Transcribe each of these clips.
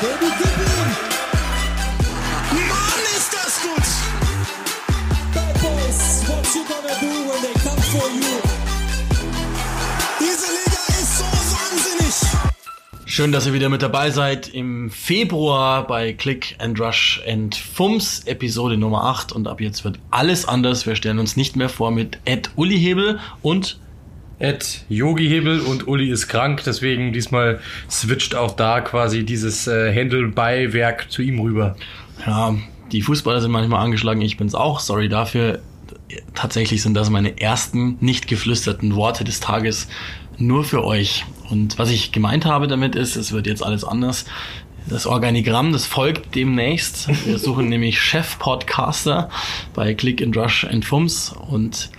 Baby, gib ihm! Mann, ist das gut! Bad Boys, what you gonna do when they come for you? Diese Liga ist so wahnsinnig! Schön, dass ihr wieder mit dabei seid im Februar bei Click and Rush and Fums, Episode Nummer 8. Und ab jetzt wird alles anders. Wir stellen uns nicht mehr vor mit Ed Uli Hebel und Ed Yogi Hebel und Uli ist krank, deswegen diesmal switcht auch da quasi dieses äh, Händel-Beiwerk zu ihm rüber. ja, die Fußballer sind manchmal angeschlagen. Ich bin's auch. Sorry dafür. Tatsächlich sind das meine ersten nicht geflüsterten Worte des Tages nur für euch. Und was ich gemeint habe damit ist, es wird jetzt alles anders. Das Organigramm, das folgt demnächst. Wir suchen nämlich Chef-Podcaster bei Click and Rush and Fums und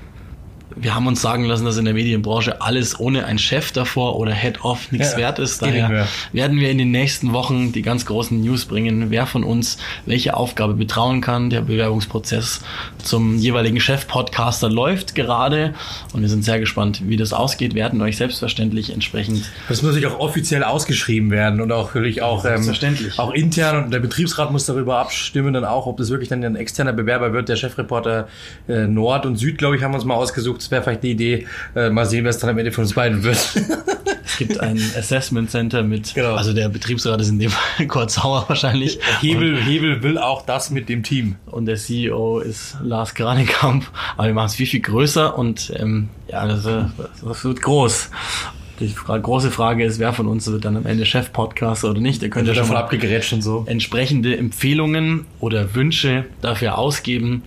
wir haben uns sagen lassen, dass in der Medienbranche alles ohne ein Chef davor oder Head-Off nichts Ja, wert ist. Daher werden wir in den nächsten Wochen die ganz großen News bringen, wer von uns welche Aufgabe betrauen kann. Der Bewerbungsprozess zum jeweiligen Chef-Podcaster läuft gerade und wir sind sehr gespannt, wie das ausgeht. Wir werden euch selbstverständlich entsprechend Das muss sich auch offiziell ausgeschrieben werden und auch wirklich auch, ähm, auch intern und der Betriebsrat muss darüber abstimmen dann auch, ob das wirklich dann ein externer Bewerber wird. Der Chefreporter äh, Nord und Süd, glaube ich, haben wir uns mal ausgesucht. Das wäre vielleicht eine Idee. Äh, mal sehen, wer es dann am Ende von uns beiden wird. Es gibt ein Assessment Center mit, Genau. also der Betriebsrat ist in dem Fall Kurt Sauer wahrscheinlich. Hebel, Hebel will auch das mit dem Team. Und der CEO ist Lars Granekamp. Aber wir machen es viel, viel größer und ähm, ja, das, äh, das wird groß. Die große Frage ist, wer von uns wird dann am Ende Chef-Podcaster oder nicht. Ihr könnt ja schon mal abgegerätscht und so. entsprechende Empfehlungen oder Wünsche dafür ausgeben.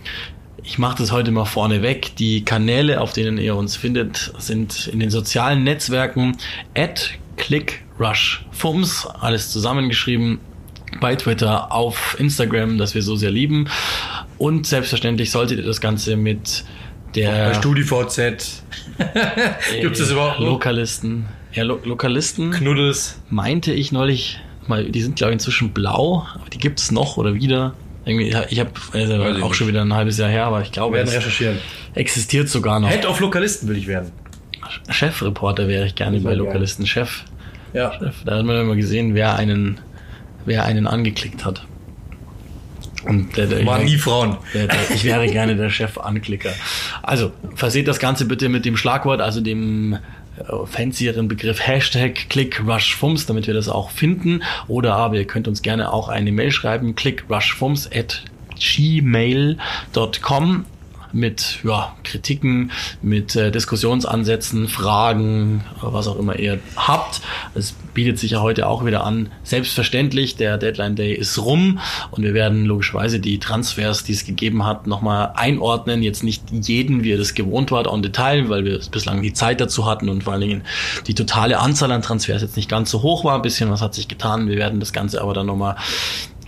Ich mache das heute mal vorneweg. Die Kanäle, auf denen ihr uns findet, sind in den sozialen Netzwerken at clickrushfums, alles zusammengeschrieben, bei Twitter, auf Instagram, das wir so sehr lieben. Und selbstverständlich solltet ihr das Ganze mit der Bei StudiVZ. Gibt es überhaupt noch? Lokalisten. Ja, Lo Lokalisten Knuddels. meinte ich neulich mal, die sind glaube ich inzwischen blau, aber die gibt es noch oder wieder. Irgendwie, ich habe also ich auch nicht. schon wieder ein halbes Jahr her, aber ich glaube, werden es recherchieren. existiert sogar noch. Head of Lokalisten will ich werden. Chefreporter wäre ich gerne bei. Lokalisten. Chef, Ja. Chef. Da hat man immer gesehen, wer einen, wer einen angeklickt hat. Und der, der, Waren nie Frauen. Der, der, ich wäre gerne der Chef-Anklicker. Also, verseht das Ganze bitte mit dem Schlagwort, also dem äh, fancieren Begriff Hashtag ClickRushFums, damit wir das auch finden. Oder aber ihr könnt uns gerne auch eine Mail schreiben, clickrushfums at gmail.com mit ja, Kritiken, mit äh, Diskussionsansätzen, Fragen, was auch immer ihr habt. Es bietet sich ja heute auch wieder an. Selbstverständlich, der Deadline Day ist rum und wir werden logischerweise die Transfers, die es gegeben hat, nochmal einordnen. Jetzt nicht jeden, wie ihr das gewohnt wart, en Detail, weil wir bislang die Zeit dazu hatten und vor allen Dingen die totale Anzahl an Transfers jetzt nicht ganz so hoch war. Ein bisschen was hat sich getan. Wir werden das Ganze aber dann nochmal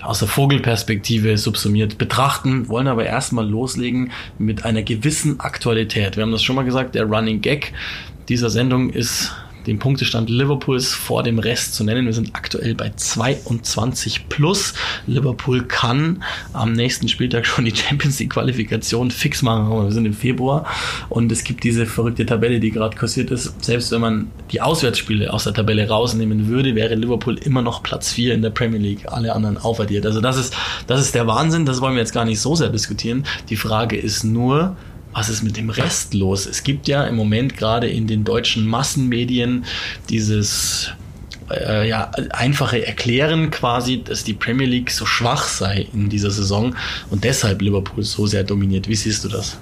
aus der Vogelperspektive subsumiert betrachten, wollen aber erstmal loslegen mit einer gewissen Aktualität. Wir haben das schon mal gesagt, der Running Gag dieser Sendung ist den Punktestand Liverpools vor dem Rest zu nennen. Wir sind aktuell bei 22 plus. Liverpool kann am nächsten Spieltag schon die Champions League Qualifikation fix machen. Wir sind im Februar und es gibt diese verrückte Tabelle, die gerade kursiert ist. Selbst wenn man die Auswärtsspiele aus der Tabelle rausnehmen würde, wäre Liverpool immer noch Platz 4 in der Premier League. Alle anderen aufaddiert. Also das ist, das ist der Wahnsinn. Das wollen wir jetzt gar nicht so sehr diskutieren. Die Frage ist nur, was ist mit dem Rest los? Es gibt ja im Moment gerade in den deutschen Massenmedien dieses äh, ja, einfache Erklären quasi, dass die Premier League so schwach sei in dieser Saison und deshalb Liverpool so sehr dominiert. Wie siehst du das?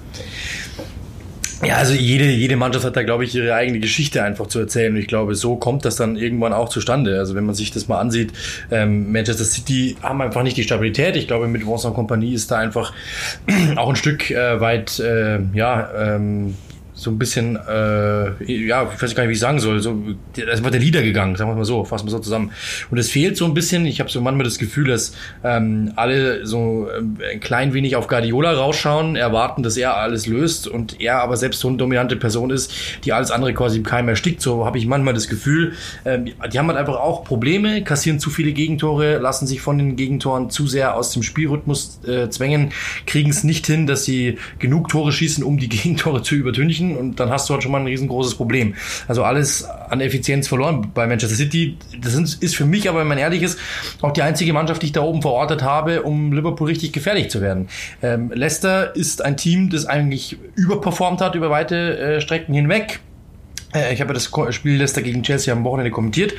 Ja, also jede, jede Mannschaft hat da, glaube ich, ihre eigene Geschichte einfach zu erzählen. Und ich glaube, so kommt das dann irgendwann auch zustande. Also wenn man sich das mal ansieht, ähm, Manchester City haben einfach nicht die Stabilität. Ich glaube, mit Vincent Kompanie ist da einfach auch ein Stück äh, weit, äh, ja, ähm, so ein bisschen, äh, ja, ich weiß gar nicht, wie ich sagen soll, so, da ist einfach der Lieder gegangen, sagen wir mal so, fassen wir so zusammen. Und es fehlt so ein bisschen, ich habe so manchmal das Gefühl, dass ähm, alle so ähm, ein klein wenig auf Guardiola rausschauen, erwarten, dass er alles löst und er aber selbst so eine dominante Person ist, die alles andere quasi im Keim erstickt. So habe ich manchmal das Gefühl, ähm, die haben halt einfach auch Probleme, kassieren zu viele Gegentore, lassen sich von den Gegentoren zu sehr aus dem Spielrhythmus äh, zwängen, kriegen es nicht hin, dass sie genug Tore schießen, um die Gegentore zu übertünchen und dann hast du halt schon mal ein riesengroßes Problem. Also alles an Effizienz verloren bei Manchester City. Das ist für mich aber, wenn man ehrlich ist, auch die einzige Mannschaft, die ich da oben verortet habe, um Liverpool richtig gefährlich zu werden. Ähm, Leicester ist ein Team, das eigentlich überperformt hat über weite äh, Strecken hinweg. Äh, ich habe das Spiel Leicester gegen Chelsea am Wochenende kommentiert.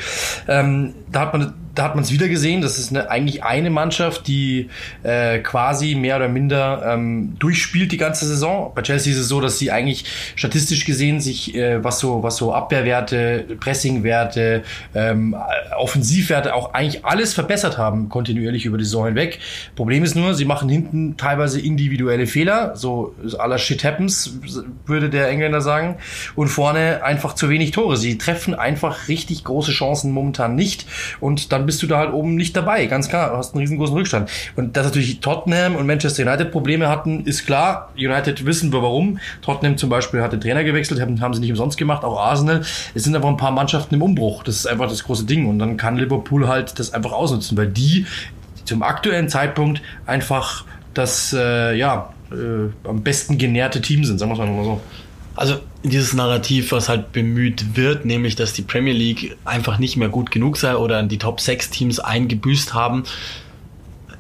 Ähm, da hat man da hat man es wieder gesehen. Das ist eine, eigentlich eine Mannschaft, die äh, quasi mehr oder minder ähm, durchspielt die ganze Saison. Bei Chelsea ist es so, dass sie eigentlich statistisch gesehen sich äh, was so was so Abwehrwerte, Pressingwerte, ähm, Offensivwerte auch eigentlich alles verbessert haben kontinuierlich über die Saison hinweg. Problem ist nur, sie machen hinten teilweise individuelle Fehler, so aller Shit happens würde der Engländer sagen, und vorne einfach zu wenig Tore. Sie treffen einfach richtig große Chancen momentan nicht und dann bist du da halt oben nicht dabei. Ganz klar, du hast einen riesengroßen Rückstand. Und dass natürlich Tottenham und Manchester United Probleme hatten, ist klar. United wissen wir warum. Tottenham zum Beispiel hat den Trainer gewechselt, haben, haben sie nicht umsonst gemacht, auch Arsenal. Es sind aber ein paar Mannschaften im Umbruch. Das ist einfach das große Ding. Und dann kann Liverpool halt das einfach ausnutzen, weil die zum aktuellen Zeitpunkt einfach das, äh, ja, äh, am besten genährte Team sind, sagen wir es mal so. Also dieses Narrativ, was halt bemüht wird, nämlich dass die Premier League einfach nicht mehr gut genug sei oder die Top 6 Teams eingebüßt haben.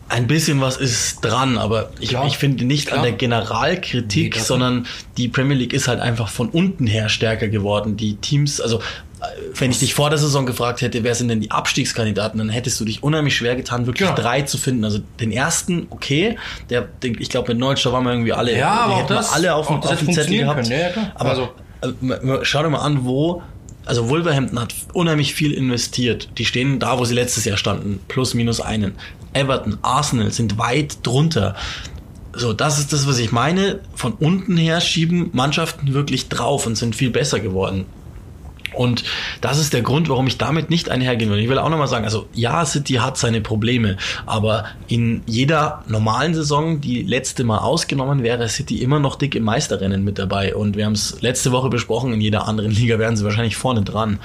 Ein bisschen was ist dran, aber ich, ich finde nicht klar. an der Generalkritik, nee, sondern die Premier League ist halt einfach von unten her stärker geworden. Die Teams, also wenn ich dich vor der Saison gefragt hätte, wer sind denn die Abstiegskandidaten, dann hättest du dich unheimlich schwer getan, wirklich ja. drei zu finden. Also den ersten, okay, der, den, ich glaube, mit Neutschau waren wir irgendwie alle, ja, aber hätten das, alle auf dem, auf dem Zettel gehabt. Ja, aber also, äh, schau dir mal an, wo also Wolverhampton hat unheimlich viel investiert. Die stehen da, wo sie letztes Jahr standen, plus minus einen. Everton, Arsenal sind weit drunter. So, das ist das, was ich meine. Von unten her schieben Mannschaften wirklich drauf und sind viel besser geworden. Und das ist der Grund, warum ich damit nicht einhergehen will. Ich will auch nochmal sagen, also ja, City hat seine Probleme, aber in jeder normalen Saison, die letzte Mal ausgenommen, wäre City immer noch dick im Meisterrennen mit dabei. Und wir haben es letzte Woche besprochen, in jeder anderen Liga wären sie wahrscheinlich vorne dran.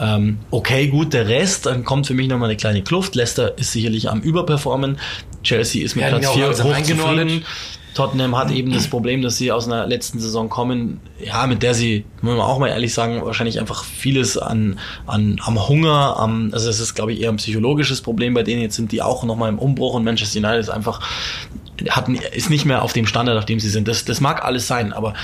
Ähm, okay, gut, der Rest, dann kommt für mich nochmal eine kleine Kluft. Leicester ist sicherlich am Überperformen. Chelsea ist mit ja, Platz 4 hochzufrieden. Tottenham hat eben das Problem, dass sie aus einer letzten Saison kommen, ja, mit der sie, muss man auch mal ehrlich sagen, wahrscheinlich einfach vieles an, an am Hunger, am, also es ist, glaube ich, eher ein psychologisches Problem bei denen. Jetzt sind die auch nochmal im Umbruch und Manchester United ist einfach hat, ist nicht mehr auf dem Standard, auf dem sie sind. Das, das mag alles sein, aber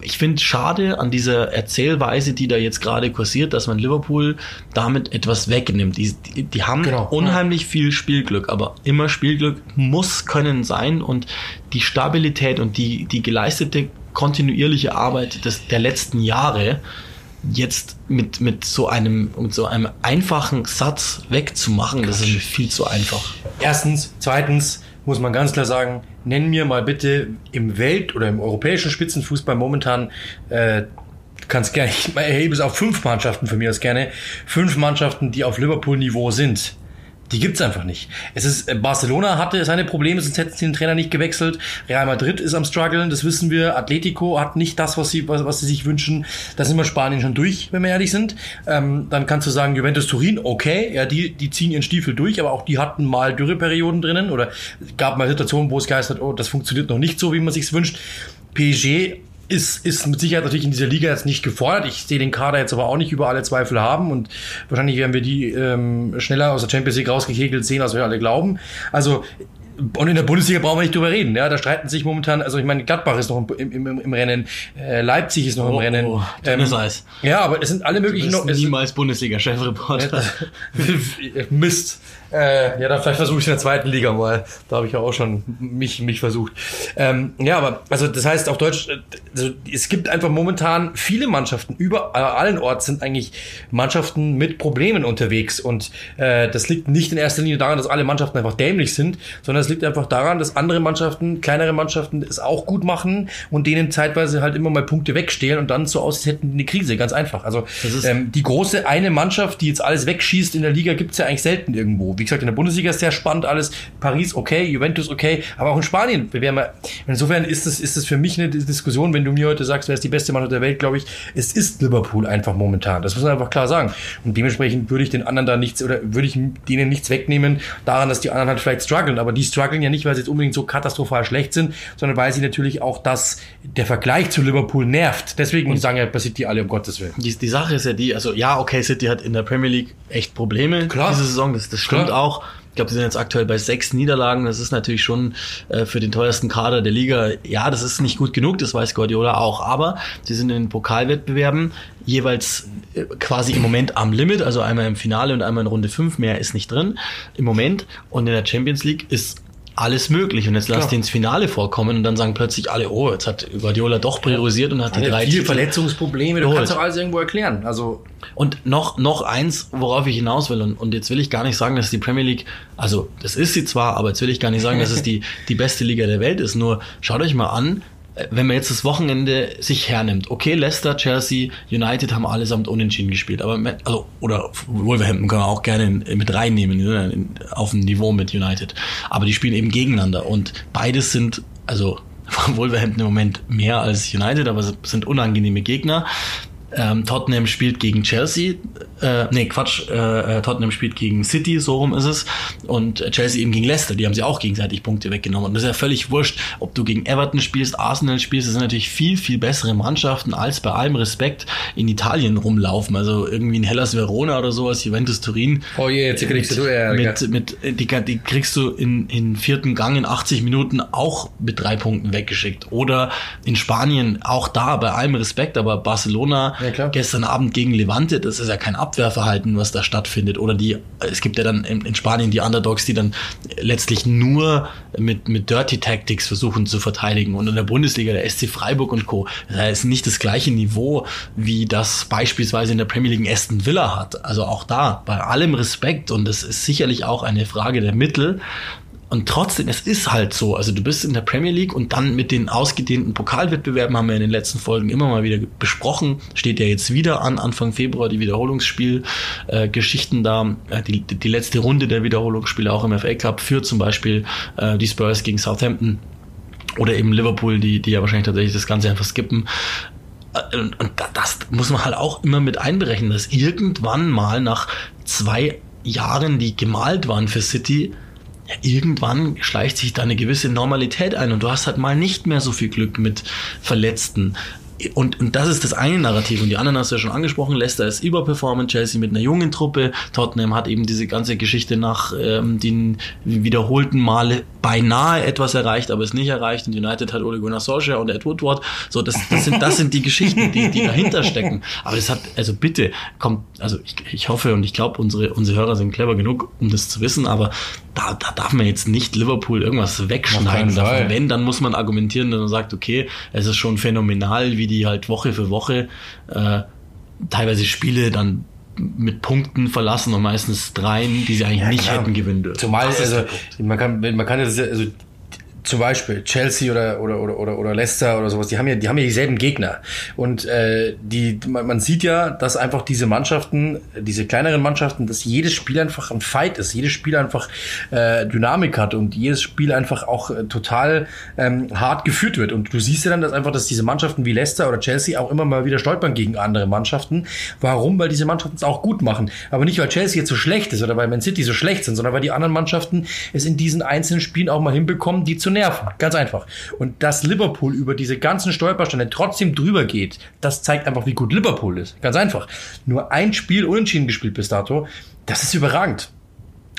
ich finde schade an dieser Erzählweise, die da jetzt gerade kursiert, dass man Liverpool damit etwas wegnimmt. Die, die, die haben genau, unheimlich ja. viel Spielglück, aber immer Spielglück muss können sein und die Stabilität und die, die geleistete kontinuierliche Arbeit des, der letzten Jahre jetzt mit, mit so einem, mit so einem einfachen Satz wegzumachen, das ist viel zu einfach. Erstens, zweitens, muss man ganz klar sagen, nenn mir mal bitte im Welt- oder im europäischen Spitzenfußball momentan, äh, kannst gerne, ich erhebe es auf fünf Mannschaften für mich das gerne, fünf Mannschaften, die auf Liverpool-Niveau sind. Die gibt's einfach nicht. Es ist äh, Barcelona hatte seine Probleme, sonst hätten sie den Trainer nicht gewechselt. Real Madrid ist am struggeln, das wissen wir. Atletico hat nicht das, was sie was, was sie sich wünschen. Da sind wir Spanien schon durch, wenn wir ehrlich sind. Ähm, dann kannst du sagen Juventus Turin, okay, ja, die die ziehen ihren Stiefel durch, aber auch die hatten mal Dürreperioden drinnen oder gab mal Situationen, wo es geheißen hat, oh, das funktioniert noch nicht so, wie man sich's wünscht. PSG ist, ist mit Sicherheit natürlich in dieser Liga jetzt nicht gefordert. Ich sehe den Kader jetzt aber auch nicht über alle Zweifel haben und wahrscheinlich werden wir die ähm, schneller aus der Champions League rausgekegelt sehen, als wir alle glauben. Also und in der Bundesliga brauchen wir nicht drüber reden. Ja, da streiten sich momentan, also ich meine, Gladbach ist noch im, im, im Rennen, äh, Leipzig ist noch im oh, Rennen. Oh, ähm, Eis. Ja, aber es sind alle möglichen noch. Niemals Bundesliga-Chefreporter. Mist. Äh, ja, dann vielleicht versuche ich in der zweiten Liga mal. Da habe ich ja auch schon mich, mich versucht. Ähm, ja, aber also das heißt auf Deutsch, also, es gibt einfach momentan viele Mannschaften, über allen Orts sind eigentlich Mannschaften mit Problemen unterwegs. Und äh, das liegt nicht in erster Linie daran, dass alle Mannschaften einfach dämlich sind, sondern es liegt einfach daran, dass andere Mannschaften, kleinere Mannschaften es auch gut machen und denen zeitweise halt immer mal Punkte wegstehlen und dann so aus, als hätten die eine Krise. Ganz einfach. Also ähm, die große eine Mannschaft, die jetzt alles wegschießt in der Liga, gibt's ja eigentlich selten irgendwo. Wie wie gesagt, in der Bundesliga ist sehr spannend alles. Paris okay, Juventus okay, aber auch in Spanien. Wir insofern ist es, ist es für mich eine Diskussion, wenn du mir heute sagst, wer ist die beste Mannschaft der Welt, glaube ich, es ist Liverpool einfach momentan. Das muss man einfach klar sagen. Und dementsprechend würde ich den anderen da nichts oder würde ich denen nichts wegnehmen, daran, dass die anderen halt vielleicht strugglen. Aber die strugglen ja nicht, weil sie jetzt unbedingt so katastrophal schlecht sind, sondern weil sie natürlich auch das, der Vergleich zu Liverpool nervt. Deswegen und sagen ja bei City alle um Gottes Willen. Die, die Sache ist ja die, also ja, okay, City hat in der Premier League echt Probleme Klar. diese Saison, das, das stimmt Klar. Auch. Ich glaube, sie sind jetzt aktuell bei sechs Niederlagen. Das ist natürlich schon äh, für den teuersten Kader der Liga. Ja, das ist nicht gut genug, das weiß Guardiola auch. Aber sie sind in den Pokalwettbewerben jeweils äh, quasi im Moment am Limit, also einmal im Finale und einmal in Runde fünf. Mehr ist nicht drin im Moment. Und in der Champions League ist alles möglich. Und jetzt lass die ins Finale vorkommen und dann sagen plötzlich alle, oh, jetzt hat Guardiola doch priorisiert und hat die drei viele Verletzungsprobleme, du kannst doch alles irgendwo erklären. Also Und noch, noch eins, worauf ich hinaus will, und, und jetzt will ich gar nicht sagen, dass die Premier League, also das ist sie zwar, aber jetzt will ich gar nicht sagen, dass es die, die beste Liga der Welt ist. Nur schaut euch mal an, wenn man jetzt das Wochenende sich hernimmt, okay, Leicester, Chelsea, United haben allesamt unentschieden gespielt, aber also oder Wolverhampton kann man auch gerne mit reinnehmen ne, auf ein Niveau mit United, aber die spielen eben gegeneinander und beides sind also Wolverhampton im Moment mehr als United, aber sind unangenehme Gegner. Ähm, Tottenham spielt gegen Chelsea, äh, nee, Quatsch, äh, äh, Tottenham spielt gegen City, so rum ist es, und Chelsea eben gegen Leicester, die haben sie auch gegenseitig Punkte weggenommen. Und das ist ja völlig wurscht, ob du gegen Everton spielst, Arsenal spielst, das sind natürlich viel, viel bessere Mannschaften, als bei allem Respekt in Italien rumlaufen. Also irgendwie in Hellas Verona oder sowas, Juventus Turin. Oh je, jetzt kriegst du Ärger. mit, mit, die, die kriegst du in, in vierten Gang in 80 Minuten auch mit drei Punkten weggeschickt. Oder in Spanien auch da, bei allem Respekt, aber Barcelona Ja, gestern Abend gegen Levante, das ist ja kein Abwehrverhalten, was da stattfindet. Oder die, es gibt ja dann in, in Spanien die Underdogs, die dann letztlich nur mit, mit Dirty Tactics versuchen zu verteidigen. Und in der Bundesliga, der SC Freiburg und Co., das ist nicht das gleiche Niveau, wie das beispielsweise in der Premier League Aston Villa hat. Also auch da, bei allem Respekt, und das ist sicherlich auch eine Frage der Mittel, und trotzdem, es ist halt so. Also du bist in der Premier League und dann mit den ausgedehnten Pokalwettbewerben haben wir in den letzten Folgen immer mal wieder besprochen. Steht ja jetzt wieder an, Anfang Februar die Wiederholungsspiel-Geschichten äh, da. Äh, die, die letzte Runde der Wiederholungsspiele auch im FA Cup für zum Beispiel äh, die Spurs gegen Southampton oder eben Liverpool, die, die ja wahrscheinlich tatsächlich das Ganze einfach skippen. Äh, Und, und da- das muss man halt auch immer mit einberechnen, dass irgendwann mal nach zwei Jahren, die gemalt waren für City, irgendwann schleicht sich da eine gewisse Normalität ein und du hast halt mal nicht mehr so viel Glück mit Verletzten. Und, und das ist das eine Narrativ. Und die anderen hast du ja schon angesprochen. Leicester ist überperformant, Chelsea mit einer jungen Truppe. Tottenham hat eben diese ganze Geschichte nach ähm, den wiederholten Male beinahe etwas erreicht, aber es nicht erreicht. Und United hat Ole Gunnar Solskjaer und Ed Woodward. So, das, das, sind, das sind die Geschichten, die, die dahinter stecken. Aber das hat, also bitte, kommt, also ich, ich hoffe und ich glaube, unsere, unsere Hörer sind clever genug, um das zu wissen, aber da, da darf man jetzt nicht Liverpool irgendwas wegschneiden davon. Wenn, dann muss man argumentieren, dass man sagt, okay, es ist schon phänomenal, wie die halt Woche für Woche äh, teilweise Spiele dann mit Punkten verlassen und meistens dreien, die sie eigentlich nicht klar. hätten gewinnen dürfen. Zumal, Das also, man kann, man kann das, ja- also, zum Beispiel Chelsea oder, oder, oder, oder, oder Leicester oder sowas, die haben ja, die haben ja dieselben Gegner. Und äh, die, man, man sieht ja, dass einfach diese Mannschaften, diese kleineren Mannschaften, dass jedes Spiel einfach ein Fight ist, jedes Spiel einfach äh, Dynamik hat und jedes Spiel einfach auch äh, total ähm, hart geführt wird. Und du siehst ja dann, dass einfach, dass diese Mannschaften wie Leicester oder Chelsea auch immer mal wieder stolpern gegen andere Mannschaften. Warum? Weil diese Mannschaften es auch gut machen. Aber nicht, weil Chelsea jetzt so schlecht ist oder weil Man City so schlecht sind, sondern weil die anderen Mannschaften es in diesen einzelnen Spielen auch mal hinbekommen, die zu nerven. Ganz einfach. Und dass Liverpool über diese ganzen Stolpersteine trotzdem drüber geht, das zeigt einfach, wie gut Liverpool ist. Ganz einfach. Nur ein Spiel unentschieden gespielt bis dato, das ist überragend.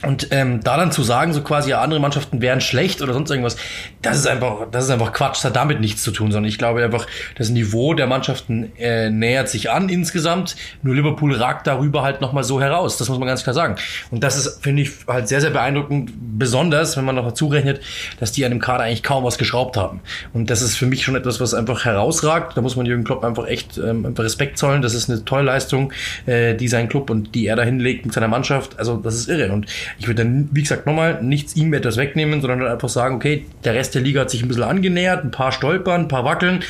Und ähm, da dann zu sagen, so quasi, ja, andere Mannschaften wären schlecht oder sonst irgendwas, das ist einfach, das ist einfach Quatsch. Das hat damit nichts zu tun, sondern ich glaube einfach, das Niveau der Mannschaften äh, nähert sich an insgesamt. Nur Liverpool ragt darüber halt nochmal so heraus. Das muss man ganz klar sagen. Und das ist, finde ich, halt sehr, sehr beeindruckend, besonders, wenn man noch dazu rechnet, dass die an dem Kader eigentlich kaum was geschraubt haben. Und das ist für mich schon etwas, was einfach herausragt. Da muss man Jürgen Klopp einfach echt ähm, einfach Respekt zollen. Das ist eine tolle Leistung, äh, die sein Club und die er da hinlegt mit seiner Mannschaft. Also das ist irre. Und ich würde dann, wie gesagt, nochmal nichts ihm etwas wegnehmen, sondern dann einfach sagen, okay, der Rest der Liga hat sich ein bisschen angenähert, ein paar stolpern, ein paar wackeln.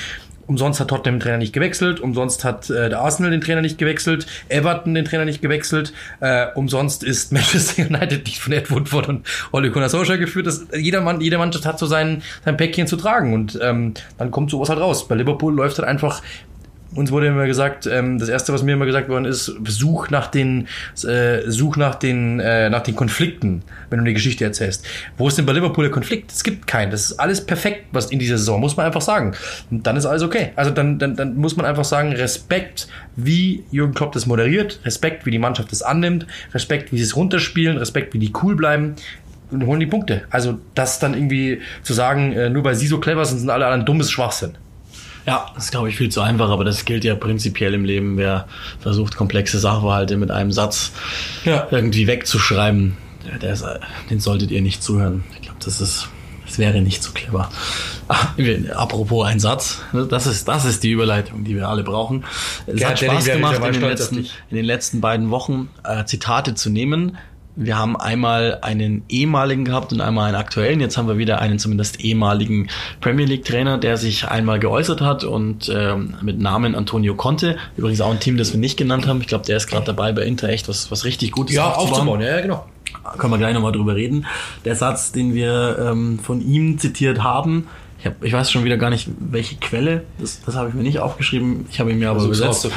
Umsonst hat Tottenham den Trainer nicht gewechselt, umsonst hat äh, der Arsenal den Trainer nicht gewechselt, Everton den Trainer nicht gewechselt, äh, umsonst ist Manchester United nicht von Ed Woodward und Ole Gunnar Solskjaer geführt. Das, jeder Mann, jede Mannschaft hat so sein, sein Päckchen zu tragen und ähm, dann kommt sowas halt raus. Bei Liverpool läuft halt einfach uns wurde immer gesagt, ähm, das erste, was mir immer gesagt worden ist, such nach den, äh, such nach den, äh, nach den Konflikten, wenn du eine Geschichte erzählst. Wo ist denn bei Liverpool der Konflikt? Es gibt keinen. Das ist alles perfekt, was in dieser Saison, muss man einfach sagen. Und dann ist alles okay. Also dann, dann, dann muss man einfach sagen, Respekt, wie Jürgen Klopp das moderiert, Respekt, wie die Mannschaft das annimmt, Respekt, wie sie es runterspielen, Respekt, wie die cool bleiben und holen die Punkte. Also das dann irgendwie zu sagen, äh, nur weil sie so clever sind, sind alle anderen dummes Schwachsinn. Ja, das ist, glaube ich, viel zu einfach, aber das gilt ja prinzipiell im Leben. Wer versucht, komplexe Sachverhalte mit einem Satz Ja. irgendwie wegzuschreiben, der, ist, den solltet ihr nicht zuhören. Ich glaube, das ist, das wäre nicht so clever. Ah, apropos ein Satz, das ist, das ist die Überleitung, die wir alle brauchen. Es Gerd hat Spaß gemacht, in den, letzten, in den letzten beiden Wochen äh, Zitate zu nehmen. Wir haben einmal einen ehemaligen gehabt und einmal einen aktuellen. Jetzt haben wir wieder einen zumindest ehemaligen Premier League Trainer, der sich einmal geäußert hat und ähm, mit Namen Antonio Conte. Übrigens auch ein Team, das wir nicht genannt haben. Ich glaube, der ist gerade dabei bei Inter echt was, was richtig Gutes ja, ja, genau. können wir gleich nochmal drüber reden. Der Satz, den wir ähm, von ihm zitiert haben, ich, hab, ich weiß schon wieder gar nicht, welche Quelle, das, das habe ich mir nicht aufgeschrieben, ich habe ihn mir aber übersetzt.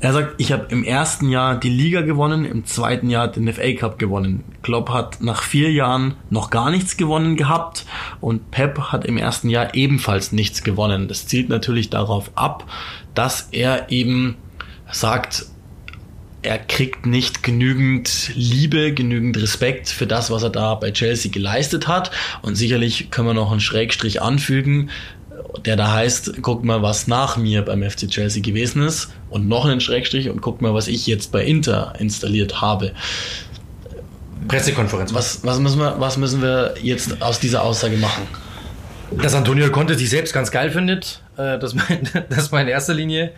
Er sagt, ich habe im ersten Jahr die Liga gewonnen, im zweiten Jahr den FA Cup gewonnen. Klopp hat nach vier Jahren noch gar nichts gewonnen gehabt und Pep hat im ersten Jahr ebenfalls nichts gewonnen. Das zielt natürlich darauf ab, dass er eben sagt, er kriegt nicht genügend Liebe, genügend Respekt für das, was er da bei Chelsea geleistet hat. Und sicherlich können wir noch einen Schrägstrich anfügen, der da heißt, guck mal, was nach mir beim FC Chelsea gewesen ist. Und noch einen Schrägstrich und guck mal, was ich jetzt bei Inter installiert habe. Pressekonferenz. Was, was, müssen wir, was müssen wir jetzt aus dieser Aussage machen? Dass Antonio Conte sich selbst ganz geil findet, äh, das, mein, das mal in erster Linie.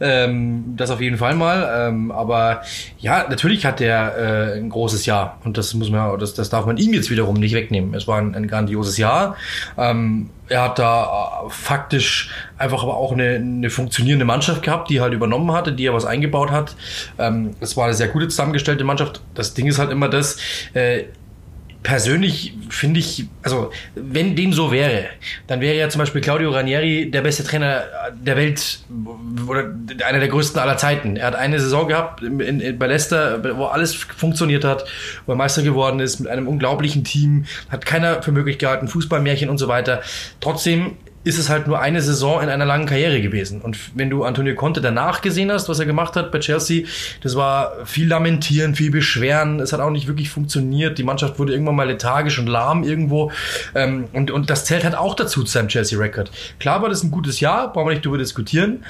Ähm, das auf jeden Fall mal. Ähm, aber ja, natürlich hat er äh, ein großes Jahr und das muss man, das, das darf man ihm jetzt wiederum nicht wegnehmen. Es war ein, ein grandioses Jahr. Ähm, er hat da äh, faktisch einfach aber auch eine, eine funktionierende Mannschaft gehabt, die halt übernommen hatte, die er was eingebaut hat. Ähm, es war eine sehr gute zusammengestellte Mannschaft. Das Ding ist halt immer das, äh, persönlich finde ich, also wenn dem so wäre, dann wäre ja zum Beispiel Claudio Ranieri der beste Trainer der Welt oder einer der größten aller Zeiten. Er hat eine Saison gehabt in, in, bei Leicester, wo alles funktioniert hat, wo er Meister geworden ist mit einem unglaublichen Team, hat keiner für möglich gehalten, Fußballmärchen und so weiter. Trotzdem ist es halt nur eine Saison in einer langen Karriere gewesen. Und wenn du Antonio Conte danach gesehen hast, was er gemacht hat bei Chelsea, das war viel Lamentieren, viel Beschweren. Es hat auch nicht wirklich funktioniert. Die Mannschaft wurde irgendwann mal lethargisch und lahm irgendwo. Ähm, und, und das zählt halt auch dazu zu seinem Chelsea-Record. Klar war das ein gutes Jahr, brauchen wir nicht darüber diskutieren.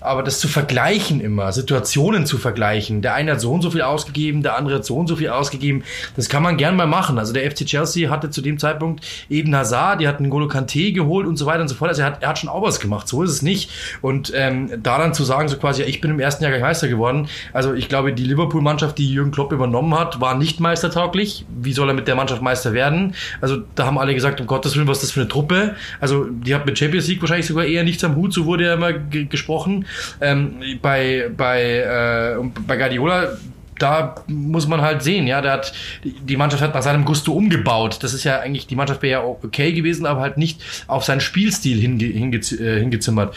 Aber das zu vergleichen immer, Situationen zu vergleichen, der eine hat so und so viel ausgegeben, der andere hat so und so viel ausgegeben, das kann man gern mal machen. Also der FC Chelsea hatte zu dem Zeitpunkt Eden Hazard, die hatten N'Golo Kanté geholt und so weiter und so fort. Also er hat, er hat schon auch was gemacht, so ist es nicht. Und ähm, da dann zu sagen, so quasi, ja, ich bin im ersten Jahr gleich Meister geworden. Also ich glaube, die Liverpool-Mannschaft, die Jürgen Klopp übernommen hat, war nicht meistertauglich. Wie soll er mit der Mannschaft Meister werden? Also da haben alle gesagt, um Gottes Willen, was ist das für eine Truppe? Also die hat mit Champions League wahrscheinlich sogar eher nichts am Hut, so wurde ja immer ge gesprochen. Ähm, bei, bei, äh, bei Guardiola, da muss man halt sehen, ja, der hat, die Mannschaft hat nach seinem Gusto umgebaut. Das ist ja eigentlich, die Mannschaft wäre ja okay gewesen, aber halt nicht auf seinen Spielstil hinge, hinge, äh, hingezimmert.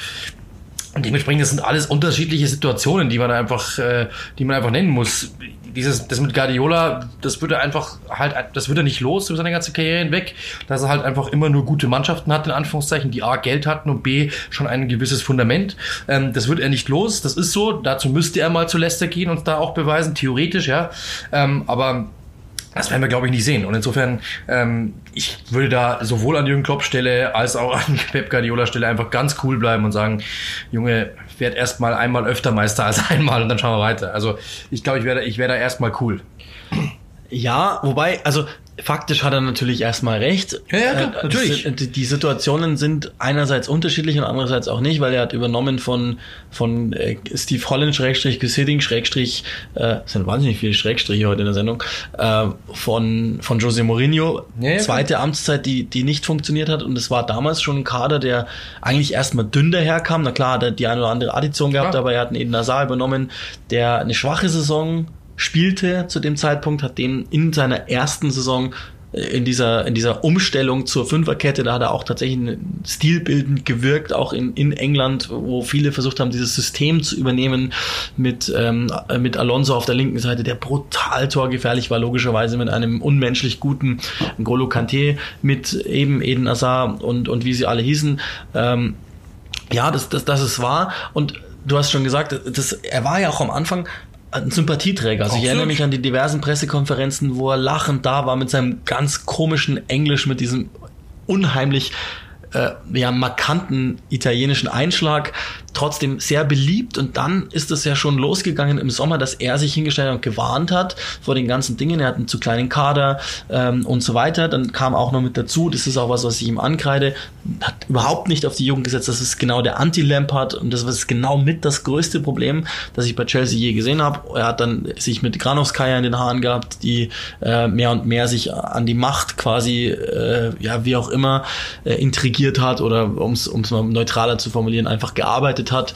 Und dementsprechend, das sind alles unterschiedliche Situationen, die man einfach, äh, die man einfach nennen muss. Dieses, das mit Guardiola, das würde einfach halt, das würde nicht los über seine ganze Karriere hinweg, dass er halt einfach immer nur gute Mannschaften hat, in Anführungszeichen, die A, Geld hatten und B, schon ein gewisses Fundament. Ähm, das wird er nicht los, das ist so. Dazu müsste er mal zu Leicester gehen und da auch beweisen, theoretisch, ja. Ähm, aber das werden wir, glaube ich, nicht sehen. Und insofern, ähm, ich würde da sowohl an Jürgen Klopp Stelle als auch an Pep Guardiola Stelle einfach ganz cool bleiben und sagen, Junge, werd erst mal einmal öfter Meister als einmal und dann schauen wir weiter. Also ich glaube, ich werde ich werde da erstmal cool. Ja, wobei, also faktisch hat er natürlich erstmal recht. Ja, ja, klar, Äh, natürlich. Die, Situationen sind einerseits unterschiedlich und andererseits auch nicht, weil er hat übernommen von, von äh, Steve Holland, Schrägstrich, Gesiding, Schrägstrich, äh, es sind wahnsinnig viele Schrägstriche heute in der Sendung, äh, von, von Jose Mourinho, Ja, ja, zweite Amtszeit, die, die nicht funktioniert hat und es war damals schon ein Kader, der eigentlich erstmal dünn daherkam. Na klar, hat er die eine oder andere Addition gehabt, Klar. aber er hat einen Eden Hazard übernommen, der eine schwache Saison spielte zu dem Zeitpunkt, hat den in seiner ersten Saison in dieser, in dieser Umstellung zur Fünferkette, da hat er auch tatsächlich stilbildend gewirkt, auch in, in England, wo viele versucht haben, dieses System zu übernehmen mit, ähm, mit Alonso auf der linken Seite, der brutal torgefährlich war, logischerweise mit einem unmenschlich guten Golo Kante, mit eben Eden Azar und, und wie sie alle hießen. Ähm, ja, das, das, das ist wahr. Und du hast schon gesagt, das, er war ja auch am Anfang ein Sympathieträger. Also ich erinnere mich an die diversen Pressekonferenzen, wo er lachend da war mit seinem ganz komischen Englisch, mit diesem unheimlich äh, ja, markanten italienischen Einschlag trotzdem sehr beliebt und dann ist es ja schon losgegangen im Sommer, dass er sich hingestellt hat und gewarnt hat vor den ganzen Dingen. Er hat einen zu kleinen Kader ähm, und so weiter. Dann kam auch noch mit dazu, das ist auch was, was ich ihm ankreide, hat überhaupt nicht auf die Jugend gesetzt. Das ist genau der Anti-Lampard und das ist genau mit das größte Problem, das ich bei Chelsea je gesehen habe. Er hat dann sich mit Granovskaya in den Haaren gehabt, die äh, mehr und mehr sich an die Macht quasi, äh, ja, wie auch immer, äh, intrigiert hat oder um es mal neutraler zu formulieren, einfach gearbeitet hat.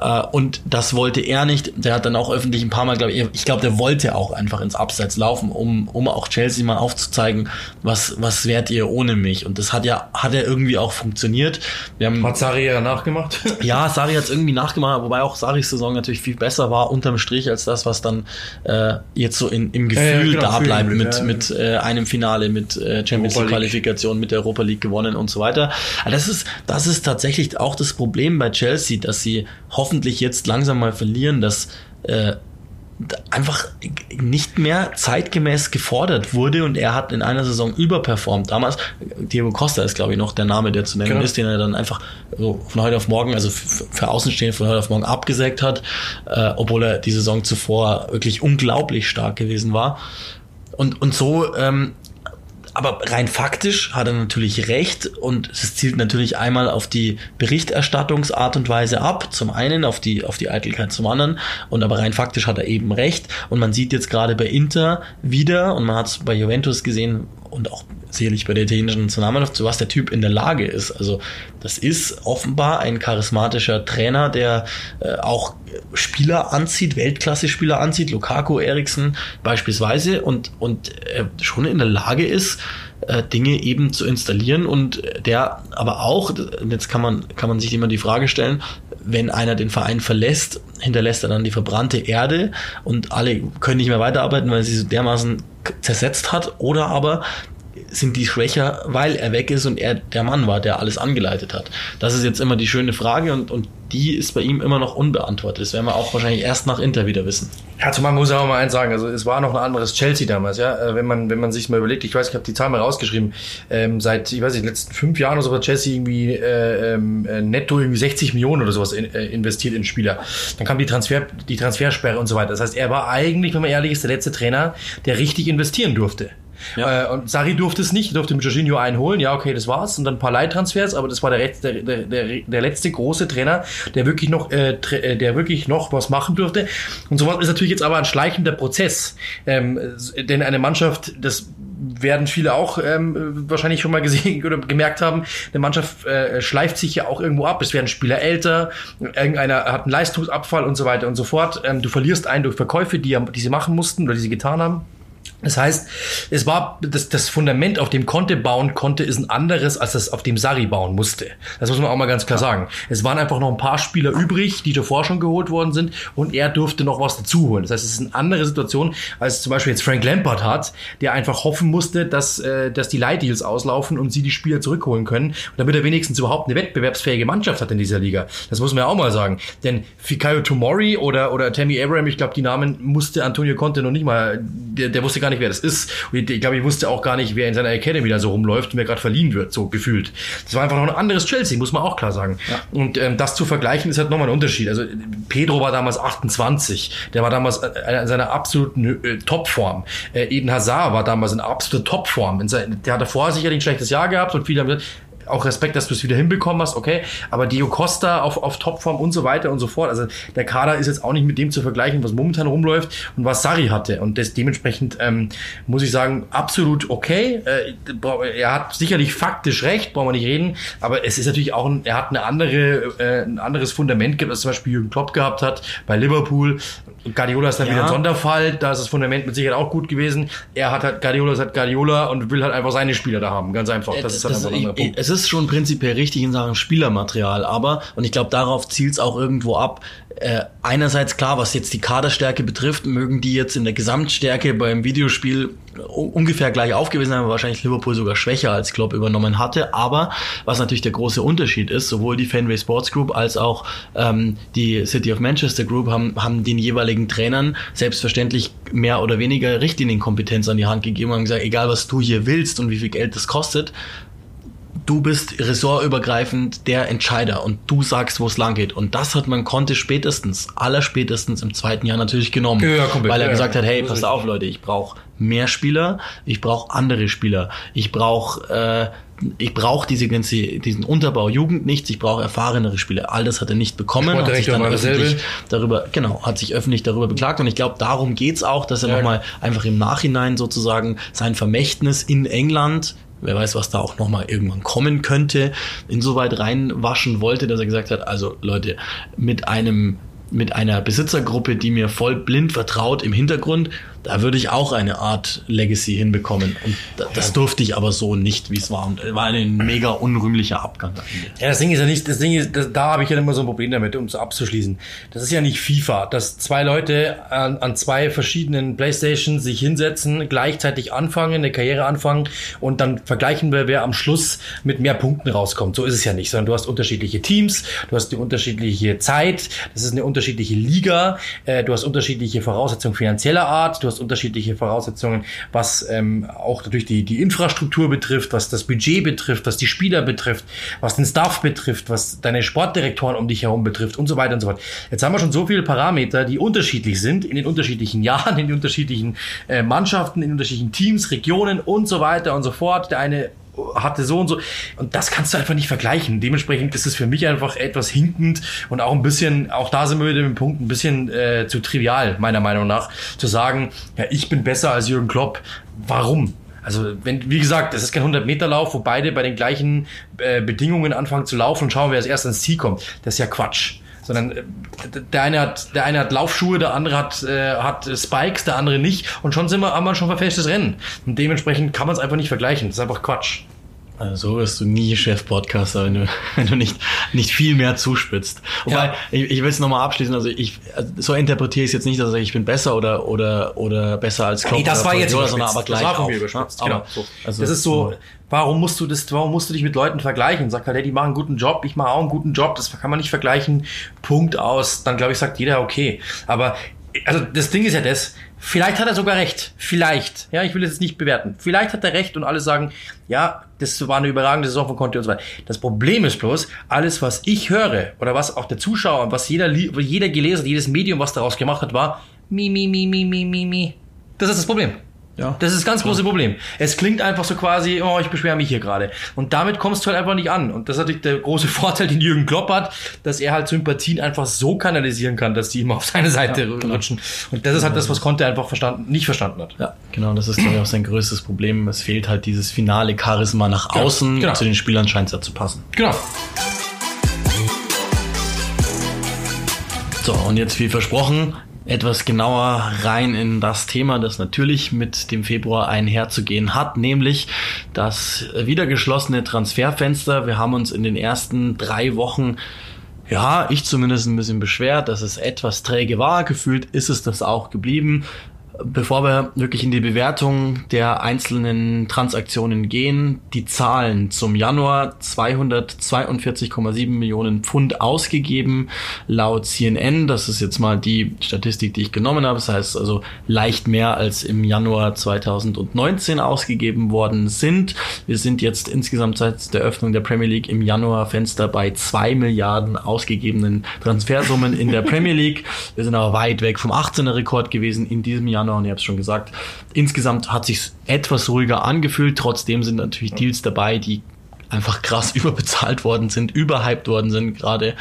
Äh, und das wollte er nicht. Der hat dann auch öffentlich ein paar Mal, glaube ich, ich glaube, der wollte auch einfach ins Abseits laufen, um, um auch Chelsea mal aufzuzeigen, was, was wärt ihr ohne mich. Und das hat ja, hat er irgendwie auch funktioniert. Wir haben, hat Sari ja nachgemacht? ja, Sari hat es irgendwie nachgemacht, wobei auch Saris Saison natürlich viel besser war unterm Strich als das, was dann äh, jetzt so in, im Gefühl ja, ja, genau, da bleibt mit, ja. mit äh, einem Finale, mit äh, Champions League Qualifikation, mit der Europa League gewonnen und so weiter. Aber das ist, das ist tatsächlich auch das Problem bei Chelsea, dass sie hoffentlich jetzt langsam mal verlieren, dass äh, einfach nicht mehr zeitgemäß gefordert wurde und er hat in einer Saison überperformt. Damals, Diego Costa ist glaube ich noch der Name, der zu nennen genau. ist, den er dann einfach so von heute auf morgen, also für Außenstehende von heute auf morgen abgesägt hat, äh, obwohl er die Saison zuvor wirklich unglaublich stark gewesen war. Und, und so ähm, aber rein faktisch hat er natürlich recht und es zielt natürlich einmal auf die Berichterstattungsart und Weise ab, zum einen auf die, auf die Eitelkeit zum anderen und aber rein faktisch hat er eben recht und man sieht jetzt gerade bei Inter wieder und man hat es bei Juventus gesehen, und auch sicherlich bei der italienischen Nationalmannschaft, zu was der Typ in der Lage ist. Also das ist offenbar ein charismatischer Trainer, der äh, auch Spieler anzieht, Weltklasse-Spieler anzieht, Lukaku, Eriksen beispielsweise und, und äh, schon in der Lage ist, äh, Dinge eben zu installieren und der aber auch, jetzt kann man, kann man sich immer die Frage stellen, wenn einer den Verein verlässt, hinterlässt er dann die verbrannte Erde und alle können nicht mehr weiterarbeiten, weil sie so dermaßen zersetzt hat oder aber sind die schwächer, weil er weg ist und er der Mann war, der alles angeleitet hat. Das ist jetzt immer die schöne Frage und, und die ist bei ihm immer noch unbeantwortet. Das werden wir auch wahrscheinlich erst nach Inter wieder wissen. Ja, zumal muss ich auch mal eins sagen, also es war noch ein anderes Chelsea damals, ja, äh, wenn man, wenn man sich mal überlegt, ich weiß, ich habe die Zahl mal rausgeschrieben, ähm, seit, ich weiß nicht, letzten fünf Jahren oder so hat Chelsea irgendwie äh, ähm, äh, netto irgendwie 60 Millionen oder sowas in, äh, investiert in Spieler. Dann kam die Transfer, die Transfersperre und so weiter. Das heißt, er war eigentlich, wenn man ehrlich ist, der letzte Trainer, der richtig investieren durfte. Ja. Äh, und Sari durfte es nicht, durfte mit Jorginho einholen. Ja, okay, das war's. Und dann ein paar Leittransfers, aber das war der, der, der, der letzte große Trainer, der wirklich noch, äh, äh, der wirklich noch was machen durfte. Und sowas ist natürlich jetzt aber ein schleichender Prozess. Ähm, denn eine Mannschaft, das werden viele auch ähm, wahrscheinlich schon mal gesehen oder gemerkt haben, eine Mannschaft äh, schleift sich ja auch irgendwo ab. Es werden Spieler älter, irgendeiner hat einen Leistungsabfall und so weiter und so fort. Ähm, du verlierst einen durch Verkäufe, die, die sie machen mussten oder die sie getan haben. Das heißt, es war das, das Fundament, auf dem Conte bauen konnte, ist ein anderes, als das auf dem Sari bauen musste. Das muss man auch mal ganz klar sagen. Es waren einfach noch ein paar Spieler übrig, die davor schon geholt worden sind und er durfte noch was dazu holen. Das heißt, es ist eine andere Situation, als zum Beispiel jetzt Frank Lampard hat, der einfach hoffen musste, dass, äh, dass die Leihdeals auslaufen und sie die Spieler zurückholen können, damit er wenigstens überhaupt eine wettbewerbsfähige Mannschaft hat in dieser Liga. Das muss man ja auch mal sagen. Denn Fikayo Tomori oder, oder Tammy Abraham, ich glaube, die Namen musste Antonio Conte noch nicht mal, der, der wusste gar nicht, wer das ist. Und ich glaube, ich wusste auch gar nicht, wer in seiner Academy da so rumläuft und wer gerade verliehen wird, so gefühlt. Das war einfach noch ein anderes Chelsea, muss man auch klar sagen. Ja. Und ähm, das zu vergleichen, ist halt nochmal ein Unterschied. Also Pedro war damals 28, der war damals in seiner absoluten äh, Topform. Äh, Eden Hazard war damals in absoluter Topform. In der hat davor sicherlich ein schlechtes Jahr gehabt und viele haben gesagt, auch Respekt, dass du es wieder hinbekommen hast, okay. Aber Dio Costa auf, auf Topform und so weiter und so fort. Also der Kader ist jetzt auch nicht mit dem zu vergleichen, was momentan rumläuft und was Sari hatte. Und das dementsprechend ähm, muss ich sagen, absolut okay. Äh, er hat sicherlich faktisch recht, brauchen wir nicht reden. Aber es ist natürlich auch, ein, er hat eine andere, äh, ein anderes Fundament gehabt, als zum Beispiel Jürgen Klopp gehabt hat bei Liverpool. Guardiola ist dann Ja. wieder ein Sonderfall. Da ist das Fundament mit Sicherheit auch gut gewesen. Er hat halt Guardiola, ist halt Guardiola und will halt einfach seine Spieler da haben. Ganz einfach. Das ist halt Das- einfach ein anderer Punkt. Ist schon prinzipiell richtig in Sachen Spielermaterial, aber, und ich glaube, darauf zielt es auch irgendwo ab, äh, einerseits klar, was jetzt die Kaderstärke betrifft, mögen die jetzt in der Gesamtstärke beim Videospiel ungefähr gleich aufgewiesen sein, aber wahrscheinlich Liverpool sogar schwächer als Klopp übernommen hatte. Aber was natürlich der große Unterschied ist, sowohl die Fenway Sports Group als auch ähm, die City of Manchester Group haben, haben den jeweiligen Trainern selbstverständlich mehr oder weniger Richtlinienkompetenz an die Hand gegeben und haben gesagt, egal was du hier willst und wie viel Geld das kostet, du bist ressortübergreifend der Entscheider und du sagst, wo es lang geht. Und das hat man konnte spätestens, allerspätestens im zweiten Jahr natürlich genommen. Ja, komplett. weil er gesagt hat, hey, passt auf, Leute, ich brauche mehr Spieler, ich brauche andere Spieler, ich brauche äh, ich brauche diese ganze, diesen Unterbau Jugend nicht, ich brauche erfahrenere Spieler. All das hat er nicht bekommen. Hat sich dann öffentlich darüber, genau, hat sich öffentlich darüber beklagt. Und ich glaube, darum geht's auch, dass er Ja. nochmal einfach im Nachhinein sozusagen sein Vermächtnis in England wer weiß, was da auch nochmal irgendwann kommen könnte, insoweit reinwaschen wollte, dass er gesagt hat, also Leute, mit einem mit einer Besitzergruppe, die mir voll blind vertraut im Hintergrund, da würde ich auch eine Art Legacy hinbekommen. Und da, das durfte ich aber so nicht, wie es war. Und es war ein mega unrühmlicher Abgang. Ja, das Ding ist ja nicht, das Ding ist, das, da habe ich ja immer so ein Problem damit, um es abzuschließen. Das ist ja nicht FIFA, dass zwei Leute an, an zwei verschiedenen Playstations sich hinsetzen, gleichzeitig anfangen, eine Karriere anfangen und dann vergleichen wir, wer am Schluss mit mehr Punkten rauskommt. So ist es ja nicht, sondern du hast unterschiedliche Teams, du hast eine unterschiedliche Zeit, das ist eine unterschiedliche Liga, äh, du hast unterschiedliche Voraussetzungen finanzieller Art, du hast unterschiedliche Voraussetzungen, was ähm, auch natürlich die, die Infrastruktur betrifft, was das Budget betrifft, was die Spieler betrifft, was den Staff betrifft, was deine Sportdirektoren um dich herum betrifft und so weiter und so fort. Jetzt haben wir schon so viele Parameter, die unterschiedlich sind in den unterschiedlichen Jahren, in den unterschiedlichen äh, Mannschaften, in unterschiedlichen Teams, Regionen und so weiter und so fort. Der eine hatte so und so. Und das kannst du einfach nicht vergleichen. Dementsprechend ist es für mich einfach etwas hinkend und auch ein bisschen, auch da sind wir mit dem Punkt, ein bisschen äh, zu trivial, meiner Meinung nach, zu sagen, ja, ich bin besser als Jürgen Klopp. Warum? Also, wenn, wie gesagt, es ist kein 100-Meter-Lauf, wo beide bei den gleichen äh, Bedingungen anfangen zu laufen und schauen, wer als erst ans Ziel kommt. Das ist ja Quatsch. Sondern äh, der eine hat, der eine hat Laufschuhe, der andere hat, äh, hat Spikes, der andere nicht. Und schon sind wir, haben wir schon verfälschtes Rennen. Und dementsprechend kann man es einfach nicht vergleichen. Das ist einfach Quatsch. Also so wirst du nie Chef-Podcaster, wenn du, wenn du nicht, nicht viel mehr zuspitzt. Wobei, Ja. ich, ich will es nochmal abschließen, also ich, also so interpretiere ich es jetzt nicht, dass ich sage, ich bin besser oder, oder, oder besser als Klopp. Nee, das war jetzt Guardiola, sondern aber gleich das war von mir ne? überspitzt. Aber Genau. So. also das ist so- warum musst du das, warum musst du dich mit Leuten vergleichen? Sag halt, hey, die machen einen guten Job, ich mache auch einen guten Job, das kann man nicht vergleichen. Punkt aus. Dann glaube ich, sagt jeder okay. Aber also das Ding ist ja das, vielleicht hat er sogar recht. Vielleicht. Ja, ich will es jetzt nicht bewerten. Vielleicht hat er recht und alle sagen, ja, das war eine überragende Saison von Conte und so weiter. Das Problem ist bloß, alles, was ich höre oder was auch der Zuschauer, was jeder, jeder gelesen hat, jedes Medium, was daraus gemacht hat, war mi, mi, mi, mi, mi, mi, mi. Das ist das Problem. Ja. Das ist das ganz große Problem. Es klingt einfach so quasi, oh, ich beschwere mich hier gerade. Und damit kommst du halt einfach nicht an. Und das ist natürlich der große Vorteil, den Jürgen Klopp hat, dass er halt Sympathien einfach so kanalisieren kann, dass die immer auf seine Seite rutschen. Und das ist halt das, was Conte einfach verstanden, nicht verstanden hat. Ja, genau, das ist, glaube ich, auch sein größtes Problem. Es fehlt halt dieses finale Charisma nach außen. genau. Zu den Spielern scheint es ja zu passen. Genau. So, und jetzt wie versprochen, etwas genauer rein in das Thema, das natürlich mit dem Februar einherzugehen hat, nämlich das wieder geschlossene Transferfenster. Wir haben uns in den ersten drei Wochen ja, ich zumindest ein bisschen beschwert, dass es etwas träge war. Gefühlt ist es das auch geblieben. Bevor wir wirklich in die Bewertung der einzelnen Transaktionen gehen, die Zahlen zum Januar 242,7 Millionen Pfund ausgegeben laut CNN. Das ist jetzt mal die Statistik, die ich genommen habe. Das heißt also leicht mehr als im Januar 2019 ausgegeben worden sind. Wir sind jetzt insgesamt seit der Öffnung der Premier League im Januar Fenster bei zwei Milliarden ausgegebenen Transfersummen in der Premier League. Wir sind aber weit weg vom 18er Rekord gewesen in diesem Jahr. Und ich habe es schon gesagt, insgesamt hat sich etwas ruhiger angefühlt. Trotzdem sind natürlich Deals dabei, die einfach krass überbezahlt worden sind, überhyped worden sind. Gerade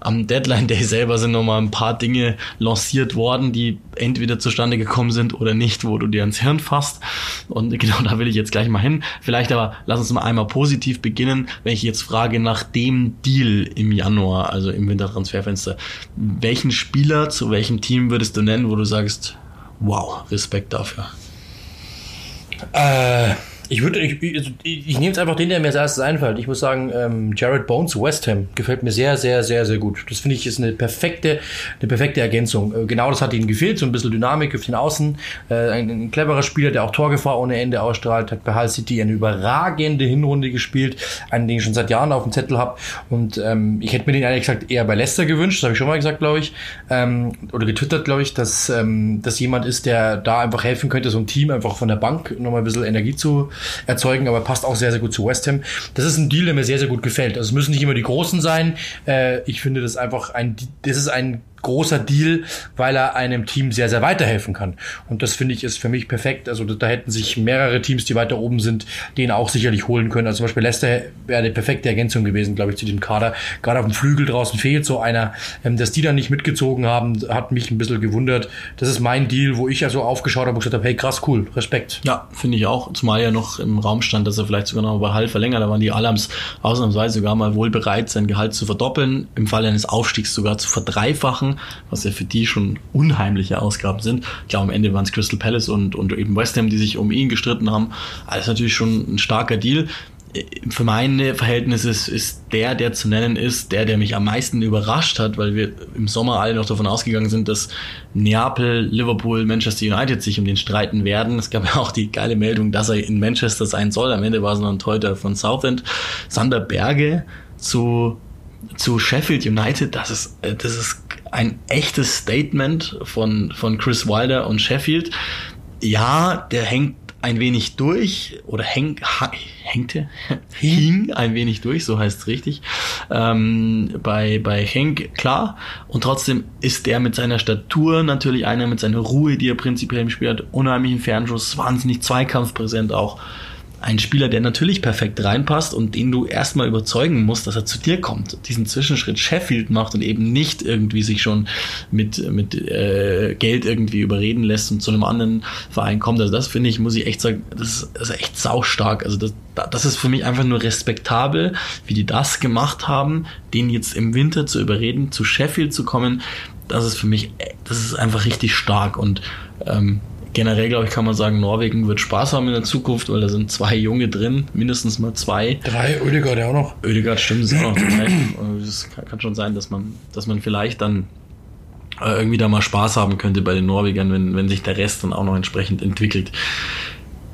am Deadline Day selber sind nochmal ein paar Dinge lanciert worden, die entweder zustande gekommen sind oder nicht, wo du dir ans Hirn fasst. Und genau da will ich jetzt gleich mal hin. Vielleicht aber lass uns mal einmal positiv beginnen, wenn ich jetzt frage nach dem Deal im Januar, also im Wintertransferfenster. Welchen Spieler zu welchem Team würdest du nennen, wo du sagst, wow, Respekt dafür? Äh, ich würde, ich, ich, ich nehme jetzt einfach den, der mir als erstes einfällt. Ich muss sagen, ähm, Jared Bones, West Ham, gefällt mir sehr, sehr, sehr, sehr gut. Das finde ich ist eine perfekte, eine perfekte Ergänzung. Äh, genau das hat ihnen gefehlt, so ein bisschen Dynamik auf den Außen. Äh, ein, ein cleverer Spieler, der auch Torgefahr ohne Ende ausstrahlt, hat bei Hull City eine überragende Hinrunde gespielt, einen, den ich schon seit Jahren auf dem Zettel habe. Und ähm, ich hätte mir den ehrlich gesagt eher bei Leicester gewünscht, das habe ich schon mal gesagt, glaube ich. Ähm, oder getwittert, glaube ich, dass ähm, das jemand ist, der da einfach helfen könnte, so ein Team einfach von der Bank nochmal ein bisschen Energie zu erzeugen, aber passt auch sehr, sehr gut zu West Ham. Das ist ein Deal, der mir sehr, sehr gut gefällt. Also es müssen nicht immer die Großen sein. Äh, ich finde das einfach ein, das ist ein großer Deal, weil er einem Team sehr, sehr weiterhelfen kann. Und das finde ich ist für mich perfekt. Also da hätten sich mehrere Teams, die weiter oben sind, den auch sicherlich holen können. Also zum Beispiel Leicester wäre eine perfekte Ergänzung gewesen, glaube ich, zu dem Kader. Gerade auf dem Flügel draußen fehlt so einer. Ähm, dass die dann nicht mitgezogen haben, hat mich ein bisschen gewundert. Das ist mein Deal, wo ich also aufgeschaut habe und gesagt habe, hey krass, cool, Respekt. Ja, finde ich auch. Zumal ja noch im Raum stand, dass er vielleicht sogar noch bei Hall verlängert. Da waren die Alams ausnahmsweise sogar mal wohl bereit, sein Gehalt zu verdoppeln, im Fall eines Aufstiegs sogar zu verdreifachen was ja für die schon unheimliche Ausgaben sind. Ich glaube, am Ende waren es Crystal Palace und, und eben West Ham, die sich um ihn gestritten haben. Alles natürlich schon ein starker Deal für meine Verhältnisse ist, ist der, der zu nennen ist, der, der mich am meisten überrascht hat, weil wir im Sommer alle noch davon ausgegangen sind, dass Neapel, Liverpool, Manchester United sich um den streiten werden. Es gab ja auch die geile Meldung, dass er in Manchester sein soll. Am Ende war es noch ein Torhüter von Southend. Sander Berge zu, zu Sheffield United, das ist, das ist ein echtes Statement von, von Chris Wilder und Sheffield. Ja, der hängt ein wenig durch oder häng, ha, hängte, hing ein wenig durch, so heißt es richtig. Ähm, bei, bei Henk, klar. Und trotzdem ist der mit seiner Statur natürlich einer mit seiner Ruhe, die er prinzipiell im Spiel hat, unheimlichen Fernschuss, wahnsinnig zweikampfpräsent auch ein Spieler, der natürlich perfekt reinpasst und den du erstmal überzeugen musst, dass er zu dir kommt, diesen Zwischenschritt Sheffield macht und eben nicht irgendwie sich schon mit, mit äh, Geld irgendwie überreden lässt und zu einem anderen Verein kommt. Also das finde ich, muss ich echt sagen, das ist, das ist echt saustark. Also das, das ist für mich einfach nur respektabel, wie die das gemacht haben, den jetzt im Winter zu überreden, zu Sheffield zu kommen. Das ist für mich, das ist einfach richtig stark und ähm, generell, glaube ich, kann man sagen, Norwegen wird Spaß haben in der Zukunft, weil da sind zwei Junge drin, mindestens mal zwei. Drei, Oedegaard ja auch noch. Oedegaard stimmt, ist auch noch dabei. Es kann schon sein, dass man, dass man vielleicht dann äh, irgendwie da mal Spaß haben könnte bei den Norwegern, wenn, wenn sich der Rest dann auch noch entsprechend entwickelt.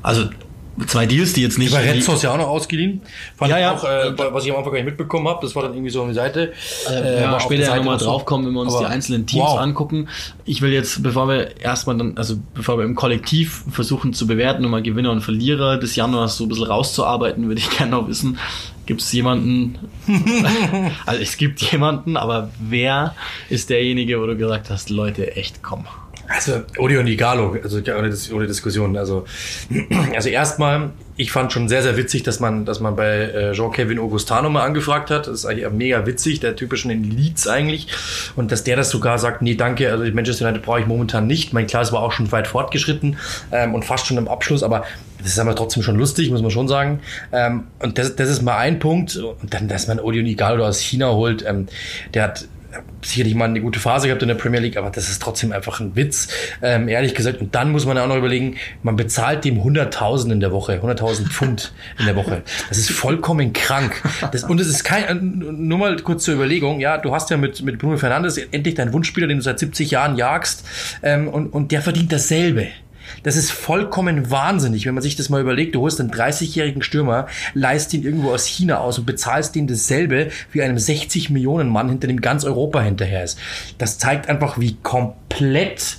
Also zwei Deals, die jetzt nicht. Über Red Source ja auch noch ausgeliehen. Fand ja, ja. Auch, äh, was ich am Anfang gar nicht mitbekommen habe. Das war dann irgendwie so an die Seite. Äh, ja, später ja nochmal draufkommen, wenn wir uns Aber die einzelnen Teams wow. angucken. Ich will jetzt, bevor wir erstmal dann, also bevor wir im Kollektiv versuchen zu bewerten, um mal Gewinner und Verlierer des Januars so ein bisschen rauszuarbeiten, würde ich gerne noch wissen, gibt es jemanden, also es gibt jemanden, aber wer ist derjenige, wo du gesagt hast, Leute, echt komm. Also Odeon Igalo, also ohne, ohne Diskussion. Also, also erstmal, ich fand schon sehr, sehr witzig, dass man, dass man bei äh, Jean-Kevin Augustano mal angefragt hat. Das ist eigentlich mega witzig, der typischen in Leeds eigentlich. Und dass der das sogar sagt, nee, danke, also Manchester United brauche ich momentan nicht. Mein klar, es war auch schon weit fortgeschritten ähm, und fast schon im Abschluss, aber das ist aber trotzdem schon lustig, muss man schon sagen. Ähm, und das, das ist mal ein Punkt. Und dann, dass man Odeon Igalo aus China holt, ähm, der hat sicherlich mal eine gute Phase gehabt in der Premier League, aber das ist trotzdem einfach ein Witz, ähm, ehrlich gesagt. Und dann muss man auch noch überlegen, man bezahlt dem 100.000 in der Woche, 100.000 Pfund in der Woche. Das ist vollkommen krank. Das, und es ist kein, nur mal kurz zur Überlegung, ja, du hast ja mit, mit Bruno Fernandes endlich deinen Wunschspieler, den du seit 70 Jahren jagst, ähm, und, und der verdient dasselbe. Das ist vollkommen wahnsinnig, wenn man sich das mal überlegt. Du holst einen 30-jährigen Stürmer, leist ihn irgendwo aus China aus und bezahlst den dasselbe wie einem 60 Millionen Mann, hinter dem ganz Europa hinterher ist. Das zeigt einfach, wie komplett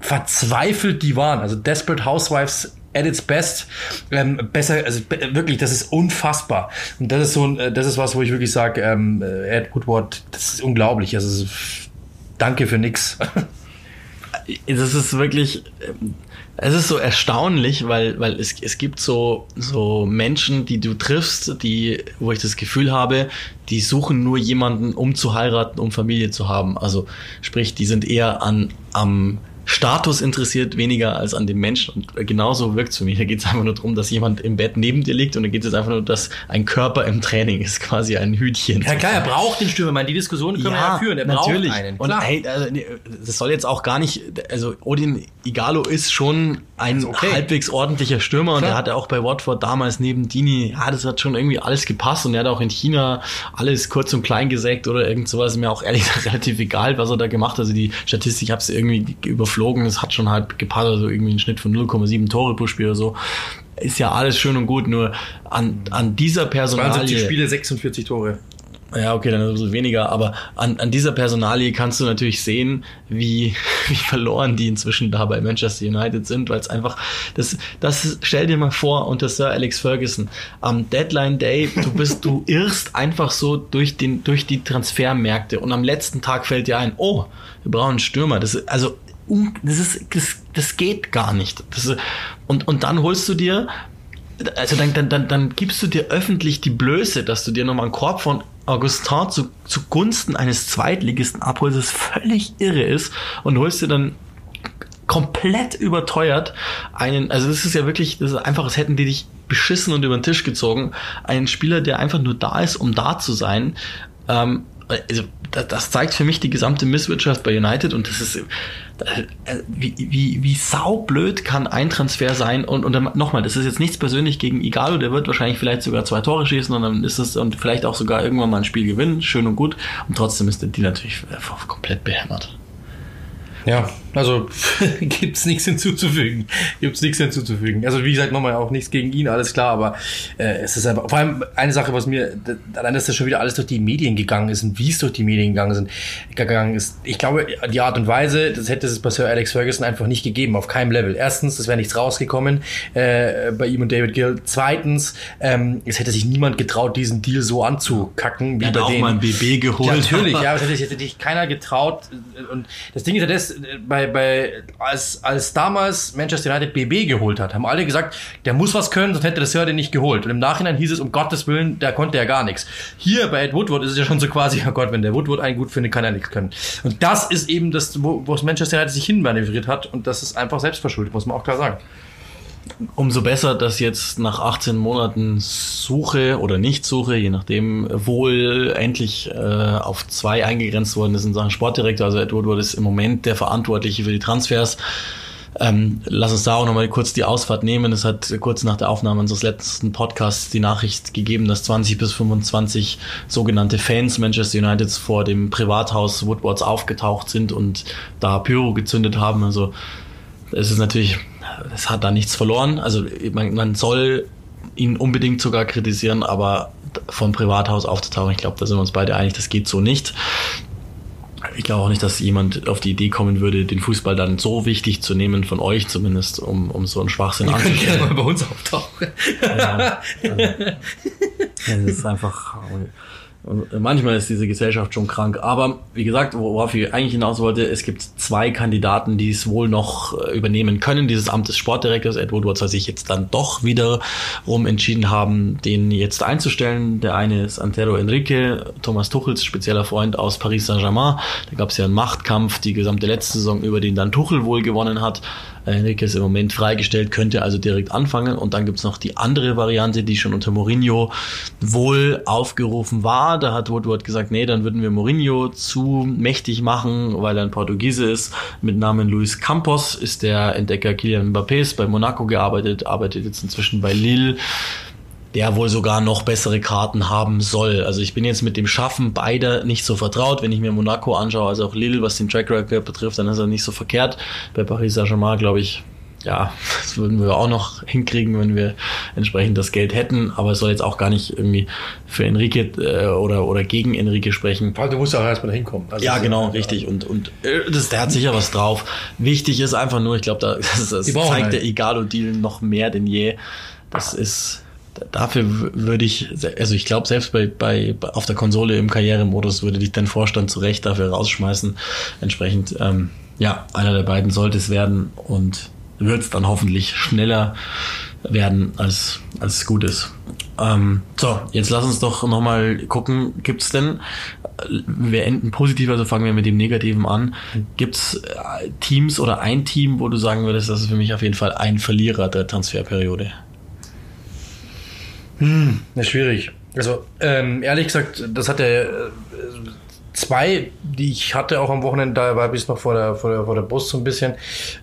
verzweifelt die waren. Also Desperate Housewives at its best. Ähm, besser, also wirklich, das ist unfassbar. Und das ist so, äh, das ist was, wo ich wirklich sage, ähm, äh, Ed Woodward, das ist unglaublich. Also danke für nix. Das ist wirklich, Es ist so erstaunlich, weil, weil es, es gibt so, so Menschen, die du triffst, die, wo ich das Gefühl habe, die suchen nur jemanden, um zu heiraten, um Familie zu haben. Also sprich, die sind eher an am Status interessiert, weniger als an dem Menschen. Und genauso wirkt es für mich. Da geht es einfach nur darum, dass jemand im Bett neben dir liegt und da geht es einfach nur, dass ein Körper im Training ist, quasi ein Hütchen. Ja klar, er braucht den Stürmer. Ich meine, die Diskussion können wir ja führen. Er natürlich. braucht einen. Und Klar. hey, also, das soll jetzt auch gar nicht, also Odin Igalo ist schon ein okay. halbwegs ordentlicher Stürmer und Klar. der hatte auch bei Watford damals neben Dini, ja, das hat schon irgendwie alles gepasst und er hat auch in China alles kurz und klein gesägt oder irgend sowas. Mir auch ehrlich gesagt relativ egal, was er da gemacht hat. Also die Statistik, ich habe es irgendwie überflogen, es hat schon halt gepasst, also irgendwie ein Schnitt von 0,7 Tore pro Spiel oder so. Ist ja alles schön und gut, nur an, an dieser 72 Personalie... Spiele, 46 Tore. Ja, okay, dann ein bisschen weniger, aber an, an dieser Personalie kannst du natürlich sehen, wie, wie verloren die inzwischen da bei Manchester United sind, weil es einfach, das, das stell dir mal vor, unter Sir Alex Ferguson, am Deadline Day, du bist, du irrst einfach so durch den, durch die Transfermärkte und am letzten Tag fällt dir ein, oh, wir brauchen einen Stürmer. Das ist, also, das ist, das, das geht gar nicht. Das und, und dann holst du dir, also dann, dann, dann, dann gibst du dir öffentlich die Blöße, dass du dir nochmal einen Korb von Augustin zu, zugunsten eines Zweitligisten abholst, das völlig irre ist und holst dir dann komplett überteuert einen, also das ist ja wirklich, das ist einfach, als hätten die dich beschissen und über den Tisch gezogen, einen Spieler, der einfach nur da ist, um da zu sein. Ähm, also das, das zeigt für mich die gesamte Misswirtschaft bei United und das ist äh, wie, wie, wie saublöd kann ein Transfer sein und, und dann nochmal, das ist jetzt nichts persönlich gegen Igalo, der wird wahrscheinlich vielleicht sogar zwei Tore schießen und dann ist es und vielleicht auch sogar irgendwann mal ein Spiel gewinnen, schön und gut und trotzdem ist die natürlich komplett behämmert. Ja, also gibt's nichts hinzuzufügen. Gibt's nichts hinzuzufügen. Also wie gesagt, nochmal auch nichts gegen ihn, alles klar, aber äh, es ist einfach, vor allem eine Sache, was mir, allein, dass das schon wieder alles durch die Medien gegangen ist und wie es durch die Medien gegangen, sind, gegangen ist, ich glaube, die Art und Weise, das hätte es bei Sir Alex Ferguson einfach nicht gegeben, auf keinem Level. Erstens, es wäre nichts rausgekommen äh, bei ihm und David Gill. Zweitens, ähm, es hätte sich niemand getraut, diesen Deal so anzukacken, wie Er hat bei auch denen. mal ein BB geholt. Ja, natürlich, ja, das hätte, sich- hätte sich keiner getraut. Und das Ding ist ja das, bei, bei, als, als damals Manchester United BB geholt hat, haben alle gesagt, der muss was können, sonst hätte Sir den nicht geholt. Und im Nachhinein hieß es, um Gottes Willen, der konnte ja gar nichts. Hier bei Ed Woodward ist es ja schon so quasi, oh Gott, wenn der Woodward einen gut findet, kann er nichts können. Und das ist eben das, wo, wo es Manchester United sich hinmanövriert hat. Und das ist einfach selbstverschuldet, muss man auch klar sagen. Umso besser, dass jetzt nach 18 Monaten Suche oder Nicht-Suche, je nachdem, wohl endlich äh, auf zwei eingegrenzt worden ist in Sachen Sportdirektor. Also Edward Wood ist im Moment der Verantwortliche für die Transfers. Ähm, lass uns da auch nochmal kurz die Ausfahrt nehmen. Es hat kurz nach der Aufnahme unseres letzten Podcasts die Nachricht gegeben, dass 20 bis 25 sogenannte Fans Manchester Uniteds vor dem Privathaus Woodwards aufgetaucht sind und da Pyro gezündet haben. Also es ist natürlich, es hat da nichts verloren. Also man, man soll ihn unbedingt sogar kritisieren, aber vom Privathaus aufzutauchen, ich glaube, da sind wir uns beide einig, das geht so nicht. Ich glaube auch nicht, dass jemand auf die Idee kommen würde, den Fußball dann so wichtig zu nehmen, von euch zumindest, um, um so einen Schwachsinn könnt gerne mal bei uns auftauchen. Ja, also, ja, das ist einfach. Manchmal ist diese Gesellschaft schon krank. Aber wie gesagt, worauf ich eigentlich hinaus wollte, es gibt zwei Kandidaten, die es wohl noch äh, übernehmen können, dieses Amt des Sportdirektors. Ed Woodward soll sich jetzt dann doch wiederum entschieden haben, den jetzt einzustellen. Der eine ist Antero Enrique, Thomas Tuchels spezieller Freund aus Paris Saint-Germain. Da gab es ja einen Machtkampf die gesamte letzte Saison, über den dann Tuchel wohl gewonnen hat. Äh, Enrique ist im Moment freigestellt, könnte also direkt anfangen. Und dann gibt's noch die andere Variante, die schon unter Mourinho wohl aufgerufen war. Da hat Woodward gesagt, nee, dann würden wir Mourinho zu mächtig machen, weil er ein Portugiese ist. Mit Namen Luis Campos ist der Entdecker Kylian Mbappés bei Monaco gearbeitet, arbeitet jetzt inzwischen bei Lille der wohl sogar noch bessere Karten haben soll. Also ich bin jetzt mit dem Schaffen beider nicht so vertraut. Wenn ich mir Monaco anschaue, also auch Lille, was den Track Record betrifft, dann ist er nicht so verkehrt. Bei Paris Saint-Germain, glaube ich, ja, das würden wir auch noch hinkriegen, wenn wir entsprechend das Geld hätten. Aber es soll jetzt auch gar nicht irgendwie für Enrique äh, oder, oder gegen Enrique sprechen. Du musst auch erstmal da hinkommen. Also Ja, genau, richtig. Und, und äh, das, der hat sicher was drauf. Wichtig ist einfach nur, ich glaube, da, das, das zeigt einen. der Igalo-Deal noch mehr denn je. Das ist, dafür würde ich, also ich glaube, selbst bei, bei, auf der Konsole im Karrieremodus würde dich dein Vorstand zu Recht dafür rausschmeißen. Entsprechend, ähm, ja, einer der beiden sollte es werden und wird es dann hoffentlich schneller werden, als, als es gut ist. Ähm, so, jetzt lass uns doch nochmal gucken, gibt es denn, wir enden positiv, also fangen wir mit dem Negativen an, gibt es Teams oder ein Team, wo du sagen würdest, das ist für mich auf jeden Fall ein Verlierer der Transferperiode? Hm, das ist schwierig. Also, ähm, ehrlich gesagt, das hat der äh, zwei, die ich hatte auch am Wochenende, da war bis noch vor der, vor der, vor der Brust so ein bisschen.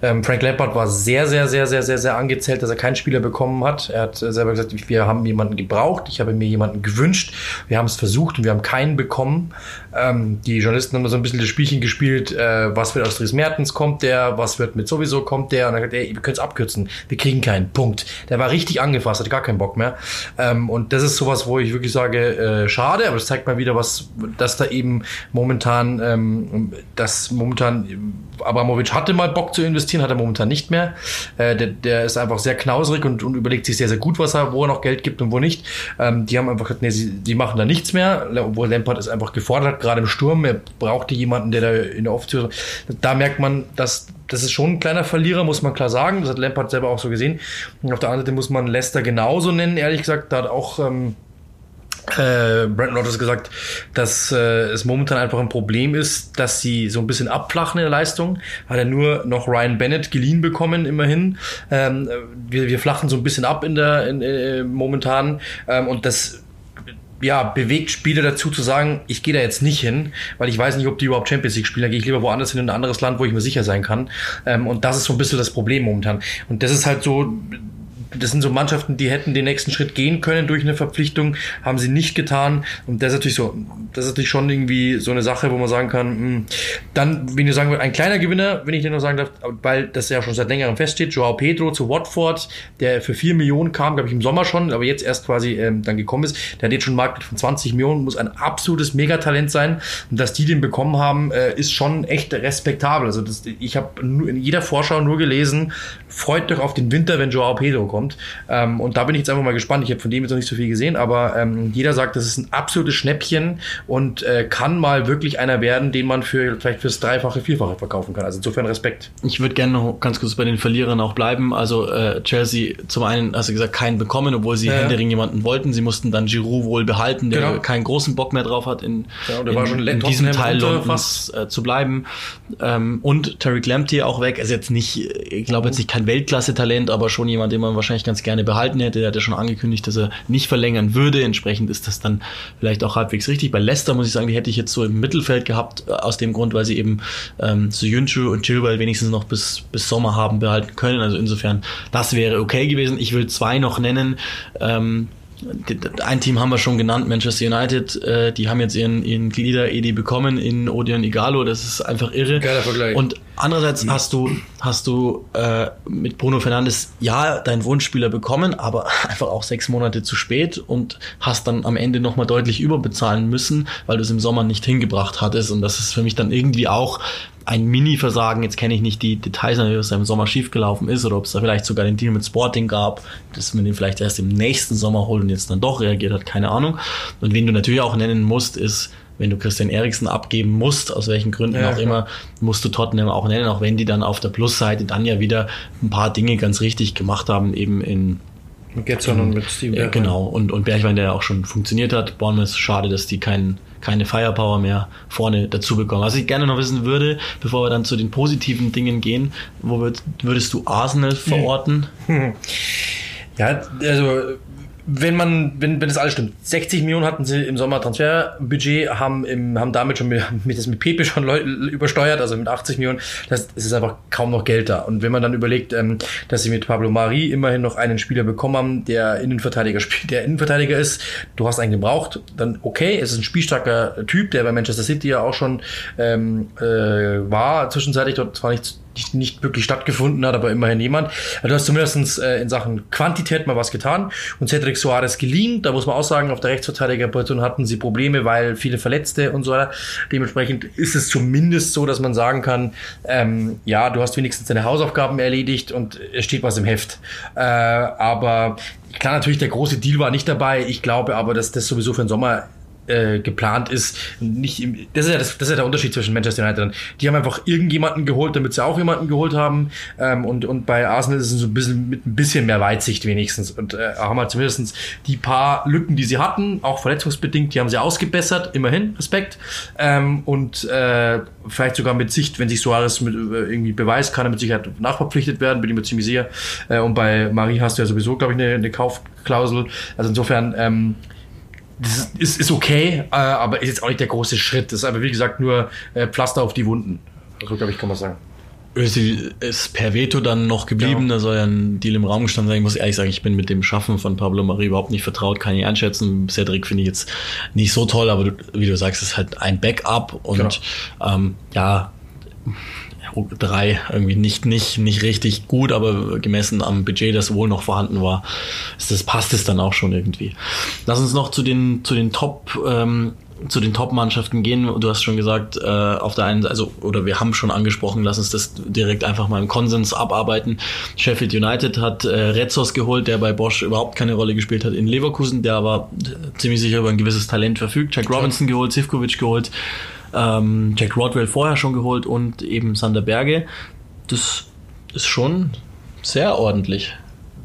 Ähm, Frank Lampard war sehr, sehr, sehr, sehr, sehr, sehr angezählt, dass er keinen Spieler bekommen hat. Er hat selber gesagt, wir haben jemanden gebraucht, ich habe mir jemanden gewünscht, wir haben es versucht und wir haben keinen bekommen. Ähm, die Journalisten haben so ein bisschen das Spielchen gespielt, äh, was wird aus Dries Mertens, kommt der, was wird mit sowieso, kommt der. Und er hat gesagt, ey, wir können es abkürzen, wir kriegen keinen, Punkt. Der war richtig angefasst, hatte gar keinen Bock mehr. Ähm, und das ist sowas, wo ich wirklich sage, äh, schade, aber das zeigt mal wieder, was, dass da eben momentan, ähm, dass momentan Abramovic hatte mal Bock zu investieren, hat er momentan nicht mehr. Äh, der, der ist einfach sehr knauserig und, und überlegt sich sehr, sehr gut, was er, wo er noch Geld gibt und wo nicht. Ähm, die haben einfach gesagt, nee, sie, die machen da nichts mehr, obwohl Lampard es einfach gefordert gerade im Sturm. Er brauchte jemanden, der da in der Offensive. Da merkt man, dass das ist schon ein kleiner Verlierer, muss man klar sagen. Das hat Lampard selber auch so gesehen. Und auf der anderen Seite muss man Leicester genauso nennen, ehrlich gesagt. Da hat auch ähm, äh, Brandon Rodgers gesagt, dass äh, es momentan einfach ein Problem ist, dass sie so ein bisschen abflachen in der Leistung. Hat er nur noch Ryan Bennett geliehen bekommen, immerhin. Ähm, wir, wir flachen so ein bisschen ab in der in, äh, momentan ähm, und das ja, bewegt Spieler dazu zu sagen, ich gehe da jetzt nicht hin, weil ich weiß nicht, ob die überhaupt Champions League spielen. Da gehe ich lieber woanders hin, in ein anderes Land, wo ich mir sicher sein kann. Ähm, und das ist so ein bisschen das Problem momentan. Und das ist halt so, das sind so Mannschaften, die hätten den nächsten Schritt gehen können durch eine Verpflichtung, haben sie nicht getan. Und das ist natürlich so, das ist natürlich schon irgendwie so eine Sache, wo man sagen kann, mh, hm, dann, wenn ich sagen würde, ein kleiner Gewinner, wenn ich den noch sagen darf, weil das ja schon seit längerem feststeht, Joao Pedro zu Watford, der für vier Millionen kam, glaube ich, im Sommer schon, aber jetzt erst quasi ähm, dann gekommen ist, der hat jetzt schon einen Markt von 20 Millionen, muss ein absolutes Megatalent sein. Und dass die den bekommen haben, äh, ist schon echt respektabel. Also das, ich habe in jeder Vorschau nur gelesen, freut euch auf den Winter, wenn Joao Pedro kommt. Ähm, und da bin ich jetzt einfach mal gespannt. Ich habe von dem jetzt noch nicht so viel gesehen, aber ähm, jeder sagt, das ist ein absolutes Schnäppchen und äh, kann mal wirklich einer werden, den man für vielleicht fürs Dreifache, Vierfache verkaufen kann. Also insofern Respekt. Ich würde gerne noch ganz kurz bei den Verlierern auch bleiben. Also äh, Chelsea, zum einen hast du gesagt, keinen bekommen, obwohl sie ja. Händering jemanden wollten. Sie mussten dann Giroud wohl behalten, der genau. keinen großen Bock mehr drauf hat, in, ja, in, in diesem Teil Londons äh, zu bleiben. Ähm, und Terry Lamptey auch weg. Er ist jetzt nicht, ich glaube jetzt nicht kein Weltklasse-Talent, aber schon jemand, den man wahrscheinlich ganz gerne behalten hätte. Er hat ja schon angekündigt, dass er nicht verlängern würde. Entsprechend ist das dann vielleicht auch halbwegs richtig. Bei Leicester muss ich sagen, die hätte ich jetzt so im Mittelfeld gehabt, äh, aus dem Grund, weil sie eben ähm, Suyunchu und Chilwell wenigstens noch bis, bis Sommer haben behalten können. Also insofern, das wäre okay gewesen. Ich will zwei noch nennen. Ähm, ein Team haben wir schon genannt, Manchester United, äh, die haben jetzt ihren, ihren Glieder Edi bekommen in Odion Igalo, das ist einfach irre. Geiler Vergleich. Und andererseits mhm. hast du, hast du äh, mit Bruno Fernandes ja deinen Wunschspieler bekommen, aber einfach auch sechs Monate zu spät und hast dann am Ende nochmal deutlich überbezahlen müssen, weil du es im Sommer nicht hingebracht hattest. Und das ist für mich dann irgendwie auch ein Mini-Versagen. Jetzt kenne ich nicht die Details, was da im Sommer schiefgelaufen ist oder ob es da vielleicht sogar den Deal mit Sporting gab, dass man den vielleicht erst im nächsten Sommer holt und jetzt dann doch reagiert hat, keine Ahnung. Und wen du natürlich auch nennen musst, ist wenn du Christian Eriksen abgeben musst, aus welchen Gründen ja, auch klar. immer, musst du Tottenham auch nennen, auch wenn die dann auf der Plusseite dann ja wieder ein paar Dinge ganz richtig gemacht haben, eben in mit Getson und mit Steven äh, Genau, und, und Bergwein, der auch schon funktioniert hat. Bournemouth, schade, dass die keinen keine Firepower mehr vorne dazu bekommen. Was ich gerne noch wissen würde, bevor wir dann zu den positiven Dingen gehen, wo würd, würdest du Arsenal verorten? Ja, also wenn man, wenn, wenn das alles stimmt, 60 Millionen hatten sie im Sommer Transferbudget, haben, im, haben damit schon mit, mit, das mit Pepe schon Leu übersteuert, also mit 80 Millionen. Das, das ist einfach kaum noch Geld da. Und wenn man dann überlegt, ähm, dass sie mit Pablo Mari immerhin noch einen Spieler bekommen haben, der Innenverteidiger spielt, der Innenverteidiger ist, du hast einen gebraucht, dann okay, es ist ein spielstarker Typ, der bei Manchester City ja auch schon ähm, äh, war, zwischenzeitlich dort zwar nicht nicht, nicht wirklich stattgefunden hat, aber immerhin jemand. Also du hast zumindest äh, in Sachen Quantität mal was getan und Cedric Soares geliehen. Da muss man auch sagen, auf der Rechtsverteidigerposition hatten sie Probleme, weil viele Verletzte und so weiter. Dementsprechend ist es zumindest so, dass man sagen kann, ähm, ja, du hast wenigstens deine Hausaufgaben erledigt und es steht was im Heft. Äh, aber klar, natürlich, der große Deal war nicht dabei. Ich glaube aber, dass das sowieso für den Sommer äh, geplant ist. Nicht im, das, ist ja das, das ist ja der Unterschied zwischen Manchester United. Die haben einfach irgendjemanden geholt, damit sie auch jemanden geholt haben. Ähm, und, und bei Arsenal ist es so ein bisschen mit ein bisschen mehr Weitsicht wenigstens. Und äh, haben halt zumindest die paar Lücken, die sie hatten, auch verletzungsbedingt, die haben sie ausgebessert, immerhin, Respekt. Ähm, und äh, vielleicht sogar mit Sicht, wenn sich Suarez mit, äh, irgendwie beweist, kann er mit Sicherheit nachverpflichtet werden, bin ich mir ziemlich sicher. Äh, und bei Marie hast du ja sowieso, glaube ich, eine, eine Kaufklausel. Also insofern, ähm, das ist, ist okay, äh, aber ist jetzt auch nicht der große Schritt. Das ist aber, wie gesagt, nur äh, Pflaster auf die Wunden. So, glaube ich, kann man sagen. Özil ist per Veto dann noch geblieben, Ja. da soll ja ein Deal im Raum gestanden sein. Ich muss ehrlich sagen, ich bin mit dem Schaffen von Pablo Marie überhaupt nicht vertraut, kann ich einschätzen. Cedric finde ich jetzt nicht so toll, aber du, wie du sagst, ist halt ein Backup und Genau. ähm, ja, drei irgendwie nicht, nicht, nicht richtig gut, aber gemessen am Budget, das wohl noch vorhanden war, ist das, passt es dann auch schon irgendwie. Lass uns noch zu den, zu den Top, ähm, zu den Top-Mannschaften gehen. Du hast schon gesagt, äh, auf der einen Seite, also, oder wir haben schon angesprochen, lass uns das direkt einfach mal im Konsens abarbeiten. Sheffield United hat äh, Retzos geholt, der bei Bosch überhaupt keine Rolle gespielt hat in Leverkusen, der aber äh, ziemlich sicher über ein gewisses Talent verfügt. Jack Robinson geholt, Sivkovic geholt, ähm, Jack Rodwell vorher schon geholt und eben Sander Berge. Das ist schon sehr ordentlich.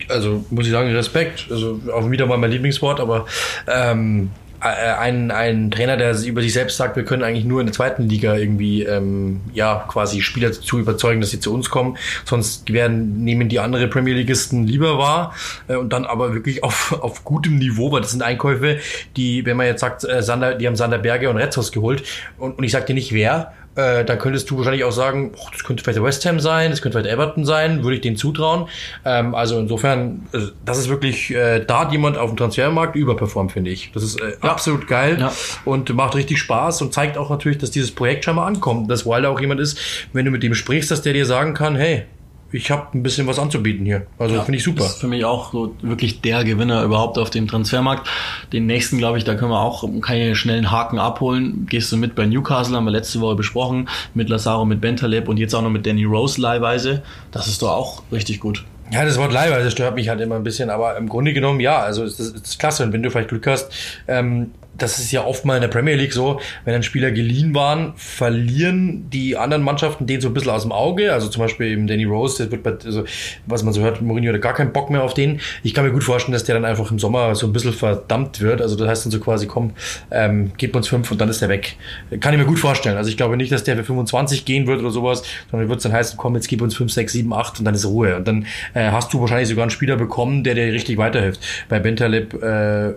also muss ich sagen, Respekt. Also auch wieder mal mein Lieblingswort, aber ähm, äh, ein, ein Trainer, der über sich selbst sagt, wir können eigentlich nur in der zweiten Liga irgendwie ähm, ja quasi Spieler zu überzeugen, dass sie zu uns kommen. Sonst werden nehmen die andere Premier Ligisten lieber wahr äh, und dann aber wirklich auf, auf gutem Niveau, weil das sind Einkäufe, die, wenn man jetzt sagt, äh, Sander, die haben Sander Berge und Retzos geholt und, und ich sag dir nicht wer, äh, dann könntest du wahrscheinlich auch sagen, oh, das könnte vielleicht West Ham sein, das könnte vielleicht Everton sein, würde ich denen zutrauen. Ähm, also insofern, äh, das ist wirklich, äh, da hat jemand auf dem Transfermarkt überperformt, finde ich. Das ist äh, absolut geil Ja. und macht richtig Spaß und zeigt auch natürlich, dass dieses Projekt scheinbar ankommt. Dass Wilder auch jemand ist, wenn du mit dem sprichst, dass der dir sagen kann, hey, ich habe ein bisschen was anzubieten hier. Also finde ich super. Das ist für mich auch so wirklich der Gewinner überhaupt auf dem Transfermarkt. Den nächsten, glaube ich, da können wir auch keine schnellen Haken abholen. Gehst du mit bei Newcastle, haben wir letzte Woche besprochen, mit Lazaro, mit Bentaleb und jetzt auch noch mit Danny Rose leihweise. Das ist doch auch richtig gut. Ja, das Wort leihweise stört mich halt immer ein bisschen, aber im Grunde genommen ja, also es ist, ist klasse und wenn du vielleicht Glück hast, ähm, das ist ja oft mal in der Premier League so, wenn dann Spieler geliehen waren, verlieren die anderen Mannschaften den so ein bisschen aus dem Auge, also zum Beispiel eben Danny Rose, der wird bei, also, was man so hört, Mourinho hat gar keinen Bock mehr auf den. Ich kann mir gut vorstellen, dass der dann einfach im Sommer so ein bisschen verdammt wird, also das heißt dann so quasi, komm, ähm, gebt uns fünf und dann ist er weg. Kann ich mir gut vorstellen, also ich glaube nicht, dass der für 25 gehen wird oder sowas, sondern wird es dann heißen, komm, jetzt gib uns fünf, sechs, sieben, acht und dann ist Ruhe und dann äh, hast du wahrscheinlich sogar einen Spieler bekommen, der dir richtig weiterhilft. Bei Bentaleb äh,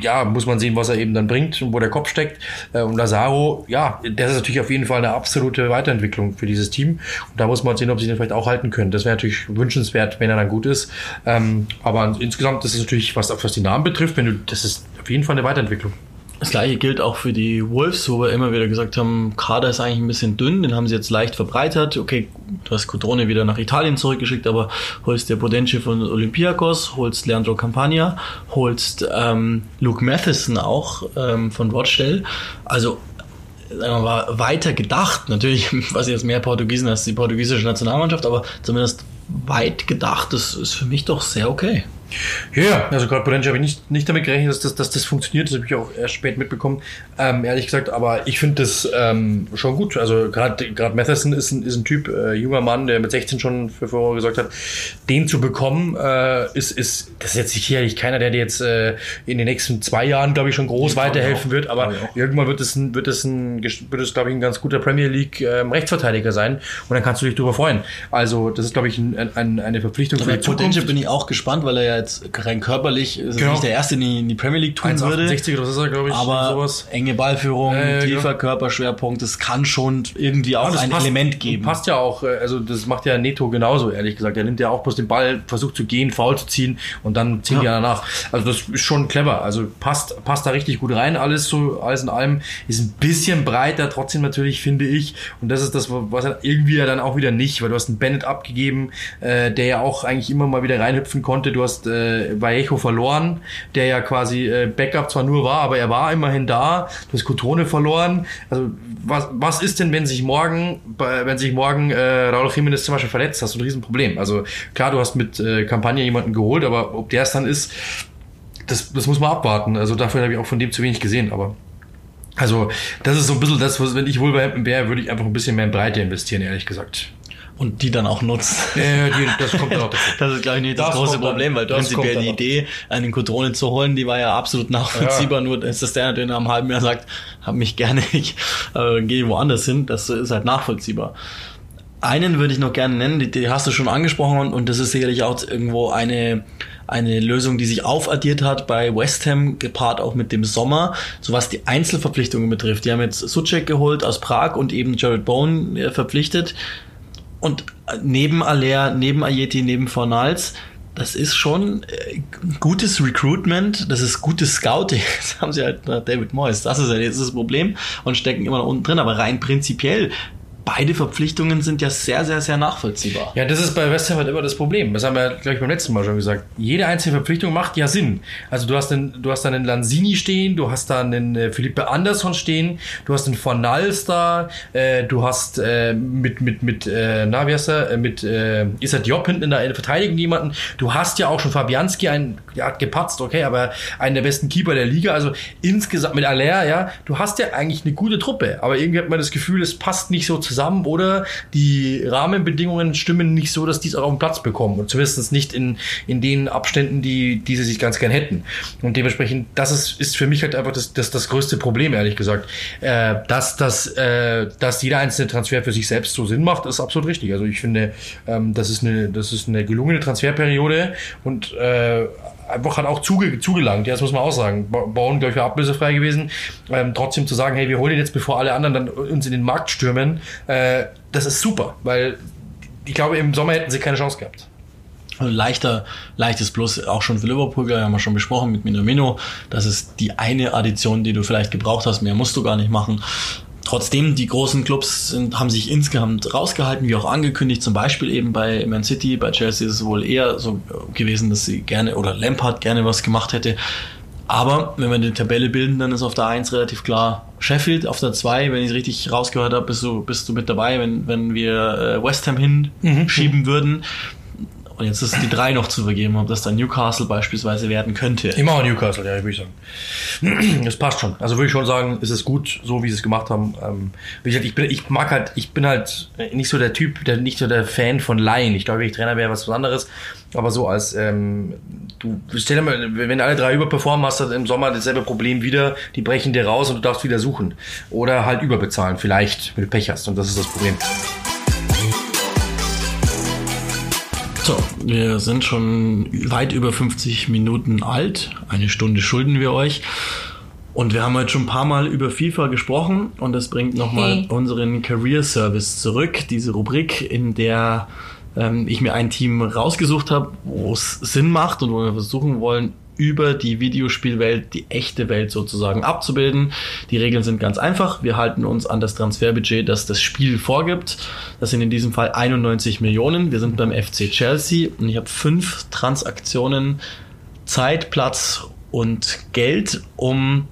ja, muss man sehen, was er eben dann bringt und wo der Kopf steckt. Äh, Und Lazaro, ja, das ist natürlich auf jeden Fall eine absolute Weiterentwicklung für dieses Team. Und da muss man sehen, ob sie den vielleicht auch halten können. Das wäre natürlich wünschenswert, wenn er dann gut ist. Ähm, aber insgesamt, das ist natürlich, was, was die Namen betrifft, wenn du, das ist auf jeden Fall eine Weiterentwicklung. Das gleiche gilt auch für die Wolves, wo wir immer wieder gesagt haben, Kader ist eigentlich ein bisschen dünn, den haben sie jetzt leicht verbreitert. Okay, du hast Codrone wieder nach Italien zurückgeschickt, aber holst dir Bodenci von Olympiakos, holst Leandro Campagna, holst ähm, Luke Matheson auch ähm, von Rochdale. Also sagen wir mal, weiter gedacht. Natürlich, was jetzt mehr Portugiesen als die portugiesische Nationalmannschaft, aber zumindest weit gedacht, das ist für mich doch sehr okay. Ja, also gerade Potentia habe ich nicht, nicht damit gerechnet, dass das, dass das funktioniert. Das habe ich auch erst spät mitbekommen, ähm, ehrlich gesagt. Aber ich finde das ähm, schon gut. Also gerade Matheson ist ein, ist ein Typ, äh, junger Mann, der mit 16 schon für Furore gesorgt hat. Den zu bekommen, äh, ist, ist, das ist jetzt sicherlich keiner, der dir jetzt äh, in den nächsten zwei Jahren, glaube ich, schon groß ich weiterhelfen auch. wird. Aber irgendwann wird es, ein, wird es, ein, wird es glaube ich, ein ganz guter Premier League ähm, Rechtsverteidiger sein. Und dann kannst du dich darüber freuen. Also das ist, glaube ich, ein, ein, eine Verpflichtung für Bei die Zukunft. Bin ich auch gespannt, weil er ja jetzt rein körperlich ist Genau. nicht der Erste, die, in die Premier League tun würde. 1,68 oder er, glaube ich. Aber sowas. enge Ballführung, ja, tiefer genau. Körperschwerpunkt, das kann schon irgendwie auch Ja, ein passt- Element geben. Passt ja auch, äh, also das macht ja Neto genauso, ehrlich gesagt. Er nimmt ja auch bloß den Ball, versucht zu gehen, faul zu ziehen und dann ziehen Ja. die danach. Also das ist schon clever. Also passt, passt da richtig gut rein. Alles so, alles in allem ist ein bisschen breiter, trotzdem natürlich, finde ich. Und das ist das, was er irgendwie ja dann auch wieder nicht, weil du hast einen Bennett abgegeben, äh, der ja auch eigentlich immer mal wieder reinhüpfen konnte. Du hast äh, Vallejo verloren, der ja quasi äh, Backup zwar nur war, aber er war immerhin da. Du hast Cotone verloren. Also was, was ist denn, wenn sich morgen, wenn sich morgen äh, Raul Jiménez zum Beispiel verletzt, hast du ein Riesenproblem. Also klar, du hast mit äh, Kampagne jemanden geholt, aber ob der es dann ist, das, das muss man abwarten. Also dafür habe ich auch von dem zu wenig gesehen, aber Also, das ist so ein bisschen das, was, wenn ich Wolverhampton wäre, würde ich einfach ein bisschen mehr in Breite investieren, ehrlich gesagt. Und die dann auch nutzt. Äh, die, das kommt auch dazu. Das ist, glaube ich, nicht das, Das große Problem, weil prinzipiell die Idee, einen Cotrone zu holen, die war ja absolut nachvollziehbar. Nur ist das der natürlich nach einem halben Jahr sagt, hab mich gerne, ich äh, gehe woanders hin. Das ist halt nachvollziehbar. Einen würde ich noch gerne nennen, die, die hast du schon angesprochen und, und das ist sicherlich auch irgendwo eine, eine Lösung, die sich aufaddiert hat bei West Ham, gepaart auch mit dem Sommer, so was die Einzelverpflichtungen betrifft. Die haben jetzt Suchek geholt aus Prag und eben Jared Bowen äh, verpflichtet. Und neben Aller, neben Ayeti, neben Fornals, das ist schon äh, gutes Recruitment, das ist gutes Scouting. Das haben sie halt nach David Moyes. Das ist ja jetzt das Problem und stecken immer noch unten drin. Aber rein prinzipiell, beide Verpflichtungen sind ja sehr, sehr, sehr nachvollziehbar. Ja, das ist bei West Ham halt immer das Problem. Das haben wir, glaube ich, beim letzten Mal schon gesagt. Jede einzelne Verpflichtung macht ja Sinn. Also du hast einen, du hast da einen Lanzini stehen, du hast da einen äh, Philippe Andersson stehen, du hast einen Fornals da, äh, du hast äh, mit, mit, mit, äh, na, wie heißt er, äh, mit äh, Issa Diop hinten in der Verteidigung jemanden. Du hast ja auch schon Fabianski, ein, der hat gepatzt, okay, aber einen der besten Keeper der Liga. Also insgesamt mit Aller, ja, du hast ja eigentlich eine gute Truppe, aber irgendwie hat man das Gefühl, es passt nicht so zusammen oder die Rahmenbedingungen stimmen nicht so, dass die es auch auf den Platz bekommen und zumindest nicht in, in den Abständen, die, die sie sich ganz gern hätten. Und dementsprechend, das ist, ist für mich halt einfach das, das, das größte Problem, ehrlich gesagt. Äh, dass, dass, äh, dass jeder einzelne Transfer für sich selbst so Sinn macht, ist absolut richtig. Also ich finde, ähm, das, ist eine, das ist eine gelungene Transferperiode und äh, einfach hat auch zuge zugelangt, ja, das muss man auch sagen. Ba- Bauen, glaube ich, war ablösefrei gewesen. Ähm, trotzdem zu sagen, hey, wir holen ihn jetzt, bevor alle anderen dann uns in den Markt stürmen, äh, das ist super, weil ich glaube, im Sommer hätten sie keine Chance gehabt. Also leichter, leichtes Plus auch schon für Liverpool, wir haben wir schon besprochen mit Minamino. Das ist die eine Addition, die du vielleicht gebraucht hast. Mehr musst du gar nicht machen. Trotzdem, die großen Clubs sind, haben sich insgesamt rausgehalten, wie auch angekündigt. Zum Beispiel eben bei Man City, bei Chelsea ist es wohl eher so gewesen, dass sie gerne oder Lampard gerne was gemacht hätte. Aber wenn wir die Tabelle bilden, dann ist auf der 1 relativ klar Sheffield, auf der 2, wenn ich es richtig rausgehört habe, bist du, bist du mit dabei, wenn, wenn wir äh, West Ham hinschieben würden. Und jetzt ist die 3 noch zu vergeben, ob das dann Newcastle beispielsweise werden könnte. Immer Newcastle, ja, würde ich sagen. Das passt schon. Also würde ich schon sagen, ist es gut, so wie sie es gemacht haben. Ähm, ich bin, ich mag halt, ich bin halt nicht so der Typ, der nicht so der Fan von Laien. Ich glaube, wenn ich Trainer wäre, was anderes. Aber so als, ähm, du stell dir mal, wenn alle drei überperformen, hast du im Sommer dasselbe Problem wieder. Die brechen dir raus und du darfst wieder suchen. Oder halt überbezahlen, vielleicht, wenn du Pech hast. Und das ist das Problem. So, wir sind schon weit über 50 Minuten alt. Eine Stunde schulden wir euch. Und wir haben heute schon ein paar Mal über FIFA gesprochen und das bringt nochmal Hey. unseren Career Service zurück. Diese Rubrik, in der ähm, ich mir ein Team rausgesucht habe, wo es Sinn macht und wo wir versuchen wollen, über die Videospielwelt, die echte Welt sozusagen abzubilden. Die Regeln sind ganz einfach. Wir halten uns an das Transferbudget, das das Spiel vorgibt. Das sind in diesem Fall 91 Millionen. Wir sind beim FC Chelsea und ich habe fünf Transaktionen Zeit, Platz und Geld, um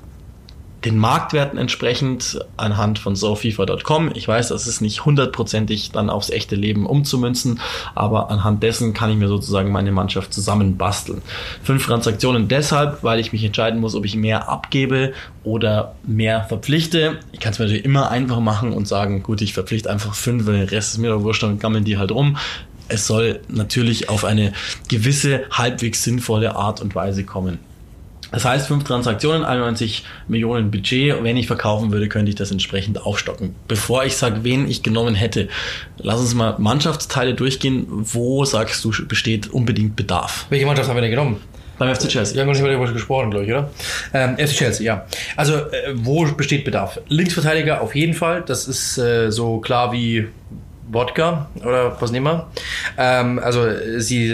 den Marktwerten entsprechend anhand von sofifa.com. Ich weiß, das ist nicht hundertprozentig dann aufs echte Leben umzumünzen, aber anhand dessen kann ich mir sozusagen meine Mannschaft zusammenbasteln. Fünf Transaktionen deshalb, weil ich mich entscheiden muss, ob ich mehr abgebe oder mehr verpflichte. Ich kann es mir natürlich immer einfach machen und sagen, gut, ich verpflichte einfach fünf, weil der Rest ist mir doch wurscht, dann gammeln die halt rum. Es soll natürlich auf eine gewisse, halbwegs sinnvolle Art und Weise kommen. Das heißt, fünf Transaktionen, 91 Millionen Budget. Wenn ich verkaufen würde, könnte ich das entsprechend aufstocken. Bevor ich sage, wen ich genommen hätte, lass uns mal Mannschaftsteile durchgehen. Wo sagst du, besteht unbedingt Bedarf? Welche Mannschaft haben wir denn genommen? Beim FC Chelsea. Wir haben noch nicht mal darüber gesprochen, glaube ich, oder? Ähm, FC Chelsea, ja. Also, äh, wo besteht Bedarf? Linksverteidiger auf jeden Fall. Das ist äh, so klar wie Wodka oder was nehmen wir? Ähm, also sie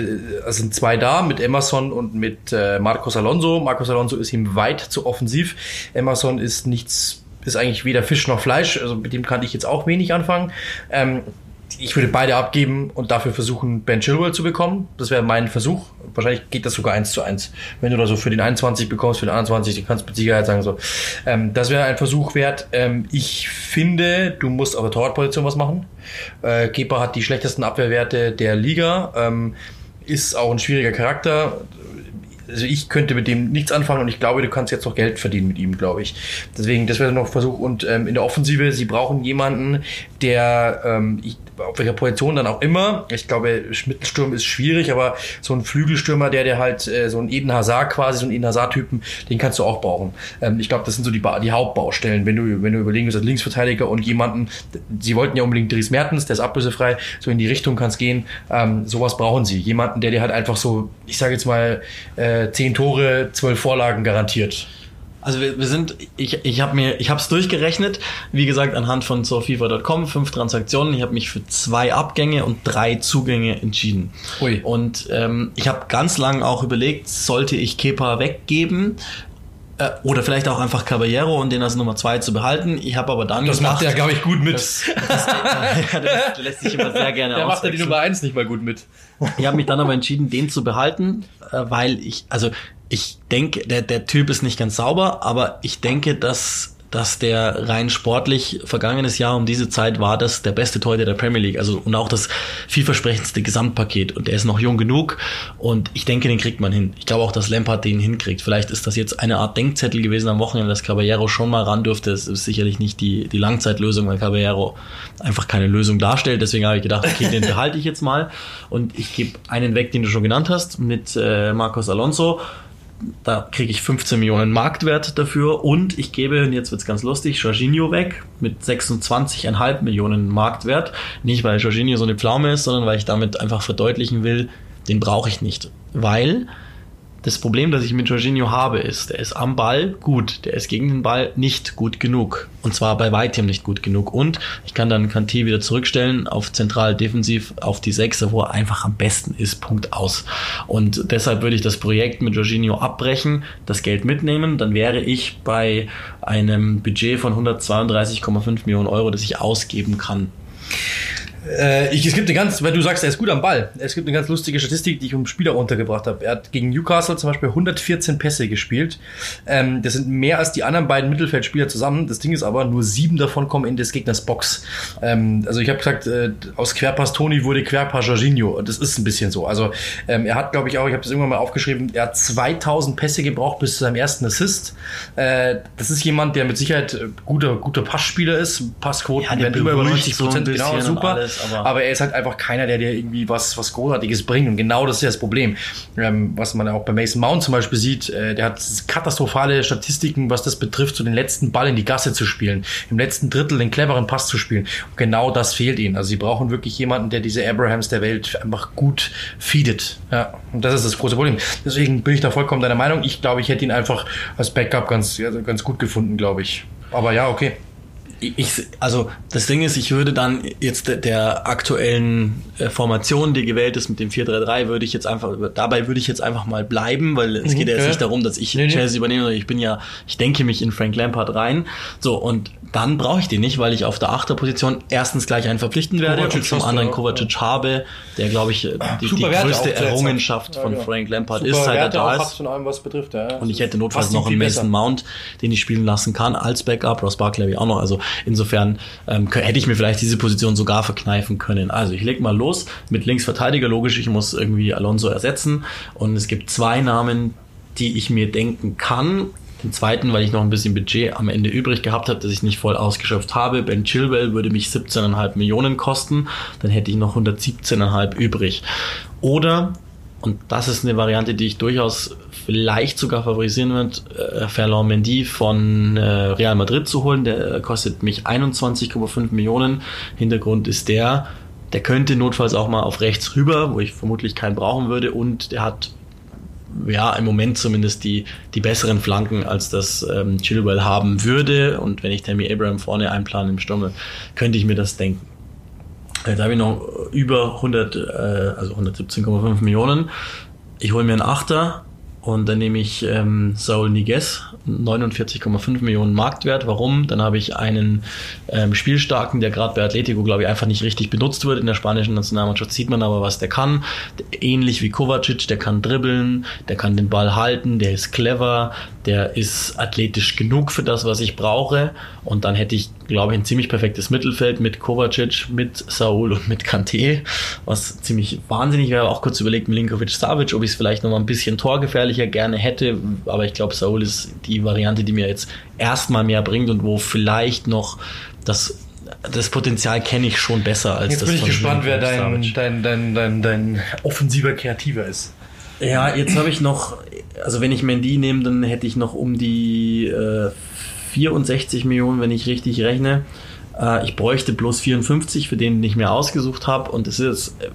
es sind zwei da mit Emerson und mit äh, Marcos Alonso. Marcos Alonso ist ihm weit zu offensiv. Emerson ist nichts, ist eigentlich weder Fisch noch Fleisch. Also mit dem kann ich jetzt auch wenig anfangen. Ähm, ich würde beide abgeben und dafür versuchen, Ben Chilwell zu bekommen. Das wäre mein Versuch. Wahrscheinlich geht das sogar eins zu eins. Wenn du da so für den 21 bekommst, für den 21, du kannst mit Sicherheit sagen so. Ähm, das wäre ein Versuch wert. Ähm, ich finde, du musst auf der Torwartposition was machen. Äh, Kepa hat die schlechtesten Abwehrwerte der Liga. Ähm, ist auch ein schwieriger Charakter. also ich könnte mit dem nichts anfangen und ich glaube, du kannst jetzt noch Geld verdienen mit ihm, glaube ich. Deswegen, das wäre noch ein Versuch. Und ähm, in der Offensive, sie brauchen jemanden, der ähm, ich, auf welcher Position dann auch immer. Ich glaube, Mittelsturm ist schwierig, aber so ein Flügelstürmer, der der halt äh, so ein Eden Hazard quasi, so ein Eden Hazard-Typen, den kannst du auch brauchen. Ähm, ich glaube, das sind so die, die Hauptbaustellen, wenn du, wenn du überlegen willst, als Linksverteidiger und jemanden, sie wollten ja unbedingt Dries Mertens, der ist ablösefrei, so in die Richtung kann gehen. Ähm, sowas brauchen sie. Jemanden, der dir halt einfach so, ich sage jetzt mal, äh, zehn Tore, zwölf Vorlagen garantiert. Also wir, wir sind, ich, ich habe mir, ich habe es durchgerechnet, wie gesagt anhand von sofifa.com, fünf Transaktionen. Ich habe mich für zwei Abgänge und drei Zugänge entschieden. Ui. Und ähm, ich habe ganz lange auch überlegt, sollte ich Kepa weggeben äh, oder vielleicht auch einfach Caballero und den als Nummer zwei zu behalten. Ich habe aber dann Das gedacht, macht er, glaube ich, gut mit. das, das, ja, der lässt sich immer sehr gerne der macht ja die. Nummer eins nicht mal gut mit. Ich habe mich dann aber entschieden, den zu behalten, äh, weil ich, also ich denke, der, der Typ ist nicht ganz sauber, aber ich denke, dass, dass der rein sportlich vergangenes Jahr um diese Zeit war das der beste Torhüter der Premier League. Also und auch das vielversprechendste Gesamtpaket. Und der ist noch jung genug und ich denke, den kriegt man hin. Ich glaube auch, dass Lampard den hinkriegt. Vielleicht ist das jetzt eine Art Denkzettel gewesen am Wochenende, dass Caballero schon mal ran dürfte. Das ist sicherlich nicht die, die Langzeitlösung, weil Caballero einfach keine Lösung darstellt. Deswegen habe ich gedacht, okay, den behalte ich jetzt mal. Und ich gebe einen weg, den du schon genannt hast, mit äh, Marcos Alonso. Da kriege ich 15 Millionen Marktwert dafür und ich gebe, und jetzt wird's ganz lustig, Jorginho weg mit 26,5 Millionen Marktwert. Nicht, weil Jorginho so eine Pflaume ist, sondern weil ich damit einfach verdeutlichen will, den brauche ich nicht. Weil das Problem, das ich mit Jorginho habe, ist, der ist am Ball gut, der ist gegen den Ball nicht gut genug. Und zwar bei weitem nicht gut genug. Und ich kann dann Kanté wieder zurückstellen auf zentral defensiv auf die Sechse, wo er einfach am besten ist. Punkt aus. Und deshalb würde ich das Projekt mit Jorginho abbrechen, das Geld mitnehmen. Dann wäre ich bei einem Budget von 132,5 Millionen Euro, das ich ausgeben kann. Äh, ich, es gibt eine ganz, weil du sagst, er ist gut am Ball. Es gibt eine ganz lustige Statistik, die ich um Spieler untergebracht habe. Er hat gegen Newcastle zum Beispiel 114 Pässe gespielt. Ähm, das sind mehr als die anderen beiden Mittelfeldspieler zusammen. Das Ding ist aber, nur sieben davon kommen in des Gegners Box. Ähm, also ich habe gesagt, äh, aus Querpass Toni wurde Querpass Jorginho. Und das ist ein bisschen so. Also ähm, er hat, glaube ich, auch, ich habe das irgendwann mal aufgeschrieben, er hat 2000 Pässe gebraucht bis zu seinem ersten Assist. Äh, das ist jemand, der mit Sicherheit äh, guter, guter Passspieler ist. Passquoten Ja, werden immer über beruhigt 90 so ein Prozent. genau, bisschen und super. Alles, aber- aber er ist halt einfach keiner, der dir irgendwie was, was Großartiges bringt. Und genau das ist ja das Problem. Ähm, was man auch bei Mason Mount zum Beispiel sieht, äh, der hat katastrophale Statistiken, was das betrifft, so den letzten Ball in die Gasse zu spielen, im letzten Drittel den cleveren Pass zu spielen. Und genau das fehlt ihnen. Also sie brauchen wirklich jemanden, der diese Abrahams der Welt einfach gut feedet. Ja, und das ist das große Problem. Deswegen bin ich da vollkommen deiner Meinung. Ich glaube, ich hätte ihn einfach als Backup ganz, also ganz gut gefunden, glaube ich. Aber ja, okay. Ich, also das Ding ist, ich würde dann jetzt der, der aktuellen äh, Formation, die gewählt ist mit dem 4-3-3, würde ich jetzt einfach, dabei würde ich jetzt einfach mal bleiben, weil es Mhm, geht ja jetzt nicht darum, dass ich Nee, nee. Chelsea übernehme, sondern ich bin ja, ich denke mich in Frank Lampard rein. So, und dann brauche ich den nicht, weil ich auf der Achterposition erstens gleich einen verpflichten werde Kovacic und zum du anderen Kovacic habe, der glaube ich äh, die, die größte. Errungenschaft Ja, von genau. Frank Lampard Super ist, seit er Werte da auch ist. von allem, was betrifft. Ja. Und ich hätte notfalls noch einen Mason. Mount, den ich spielen lassen kann als Backup. Ross Barkley habe ich auch noch. Also insofern ähm, hätte ich mir vielleicht diese Position sogar verkneifen können. Also ich leg mal los mit Linksverteidiger. Logisch, ich muss irgendwie Alonso ersetzen. Und es gibt zwei Namen, die ich mir denken kann. Den zweiten, weil ich noch ein bisschen Budget am Ende übrig gehabt habe, das ich nicht voll ausgeschöpft habe. Ben Chilwell würde mich 17,5 Millionen kosten. Dann hätte ich noch 117,5 übrig. Oder und das ist eine Variante, die ich durchaus vielleicht sogar favorisieren würde, äh, Ferland Mendy von äh, Real Madrid zu holen. Der äh, kostet mich 21,5 Millionen. Hintergrund ist der, der könnte notfalls auch mal auf rechts rüber, wo ich vermutlich keinen brauchen würde. Und der hat ja, im Moment zumindest die, die besseren Flanken, als das ähm, Chilwell haben würde. Und wenn ich Tammy Abraham vorne einplane im Sturm, könnte ich mir das denken. Jetzt habe ich noch über 100, äh, also 117,5 Millionen. Ich hole mir einen Achter und dann nehme ich ähm, Saul Niguez, 49,5 Millionen Marktwert. Warum? Dann habe ich einen ähm, Spielstarken, der gerade bei Atletico, glaube ich, einfach nicht richtig benutzt wird. In der spanischen Nationalmannschaft sieht man aber, was der kann. Ähnlich wie Kovacic, der kann dribbeln, der kann den Ball halten, der ist clever, der ist athletisch genug für das, was ich brauche. Und dann hätte ich, glaube ich, ein ziemlich perfektes Mittelfeld mit Kovacic, mit Saul und mit Kante, was ziemlich wahnsinnig wäre. Auch kurz überlegt, Milinkovic Savic, ob ich es vielleicht noch mal ein bisschen torgefährlicher gerne hätte. Aber ich glaube, Saul ist die Variante, die mir jetzt erstmal mehr bringt und wo vielleicht noch das das Potenzial kenne ich schon besser als Jetzt das bin ich gespannt, wer dein, dein, dein, dein, dein offensiver Kreativer ist. Ja, jetzt habe ich noch, also wenn ich Mendy nehme, dann hätte ich noch um die äh, 64 Millionen, wenn ich richtig rechne. Äh, ich bräuchte bloß 54, für den ich mir ausgesucht habe. Und es ist, äh,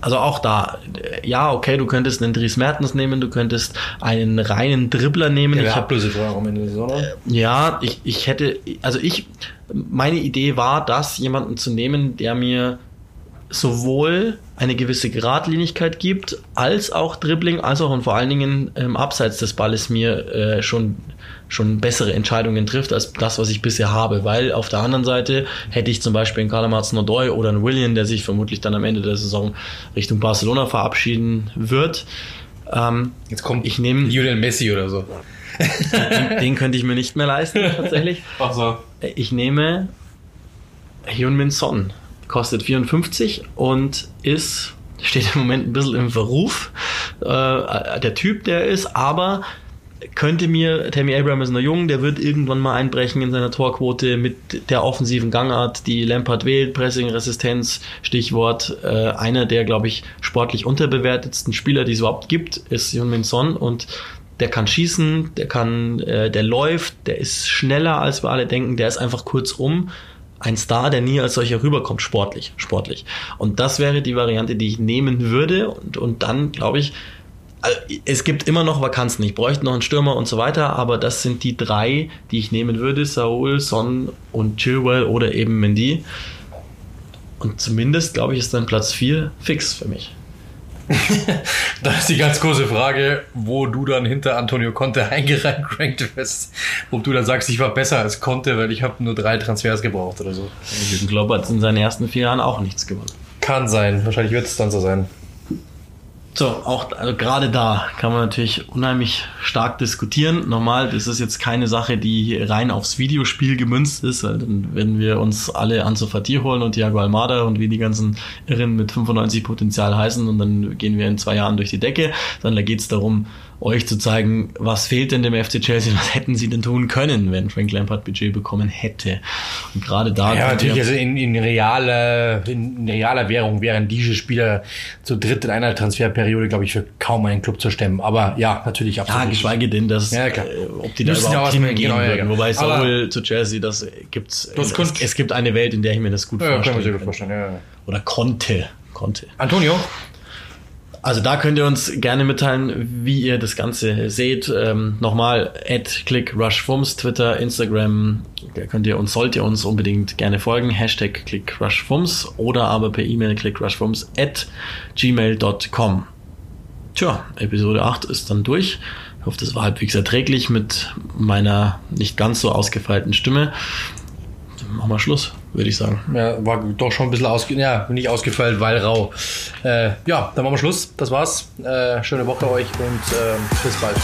also auch da, äh, ja, okay, du könntest einen Dries Mertens nehmen, du könntest einen reinen Dribbler nehmen. Der ich habe ablösefrei am Ende der Saison. oder? ja, ich, ich hätte, also ich, meine Idee war, das jemanden zu nehmen, der mir sowohl eine gewisse Geradlinigkeit gibt, als auch Dribbling, als auch und vor allen Dingen ähm, abseits des Balles mir äh, schon schon bessere Entscheidungen trifft als das, was ich bisher habe, weil auf der anderen Seite hätte ich zum Beispiel einen Kalamatz Nodoy oder einen William, der sich vermutlich dann am Ende der Saison Richtung Barcelona verabschieden wird. Ähm, Jetzt kommt ich nehme Lionel Messi oder so. den könnte ich mir nicht mehr leisten tatsächlich. Ach so. Ich nehme Hyunmin Son. Kostet 54 und ist, steht im Moment ein bisschen im Verruf. Äh, der Typ, der ist, aber könnte mir, Tammy Abraham ist noch jung, der wird irgendwann mal einbrechen in seiner Torquote mit der offensiven Gangart, die Lampard wählt, Pressing, Resistenz, Stichwort. Äh, einer der, glaube ich, sportlich unterbewertetsten Spieler, die es überhaupt gibt, ist Hyunmin Son und der kann schießen, der kann, äh, der läuft, der ist schneller als wir alle denken, der ist einfach kurzum ein Star, der nie als solcher rüberkommt, sportlich, sportlich. Und das wäre die Variante, die ich nehmen würde. Und, und dann, glaube ich, also, es gibt immer noch Vakanzen. Ich bräuchte noch einen Stürmer und so weiter, aber das sind die drei, die ich nehmen würde: Saul, Son und Chilwell oder eben Mendy. Und zumindest, glaube ich, ist dann Platz 4 fix für mich. Da ist die ganz große Frage, wo du dann hinter Antonio Conte eingerankt wirst. Ob du dann sagst, ich war besser als Conte, weil ich habe nur drei Transfers gebraucht oder so. Jürgen Klopp hat in seinen ersten vier Jahren auch nichts gewonnen. Kann sein. Wahrscheinlich wird es dann so sein. So, auch also gerade da kann man natürlich unheimlich stark diskutieren. Normal, das ist jetzt keine Sache, die rein aufs Videospiel gemünzt ist, dann werden wir uns alle Ansu Fati holen und Thiago Almada und wie die ganzen Irren mit 95 Potenzial heißen und dann gehen wir in zwei Jahren durch die Decke. Sondern da geht es darum, euch zu zeigen, was fehlt denn dem FC Chelsea, was hätten sie denn tun können, wenn Frank Lampard Budget bekommen hätte. Und gerade da Ja, natürlich, also in, in, realer, in realer Währung wären diese Spieler zu dritt in einer Transferperiode, glaube ich, für kaum einen Club zu stemmen. Aber ja, natürlich Ja, absolut. geschweige denn, dass, Ja, klar. äh, ob die da Müssen ja überhaupt hingehen genau, ja, würden. genau. Wobei Saul zu Chelsea, das gibt's. Das es, es gibt eine Welt, in der ich mir das gut ja, kann vorstellen sich gut kann. vorstellen. Ja, ja. Oder konnte. Konnte. Antonio? Also da könnt ihr uns gerne mitteilen, wie ihr das Ganze seht. Ähm, nochmal, at clickrushfums, Twitter, Instagram, da könnt ihr uns, sollt ihr uns unbedingt gerne folgen. Hashtag clickrushfums oder aber per E-Mail clickrushfums at gmail.com. Tja, Episode 8 ist dann durch. Ich hoffe, das war halbwegs erträglich mit meiner nicht ganz so ausgefeilten Stimme. Dann machen wir Schluss, würde ich sagen. Ja, war doch schon ein bisschen ausge ja, nicht ausgefeilt, weil rau. Äh, ja, dann machen wir Schluss. Das war's. Äh, schöne Woche euch und ähm, bis bald.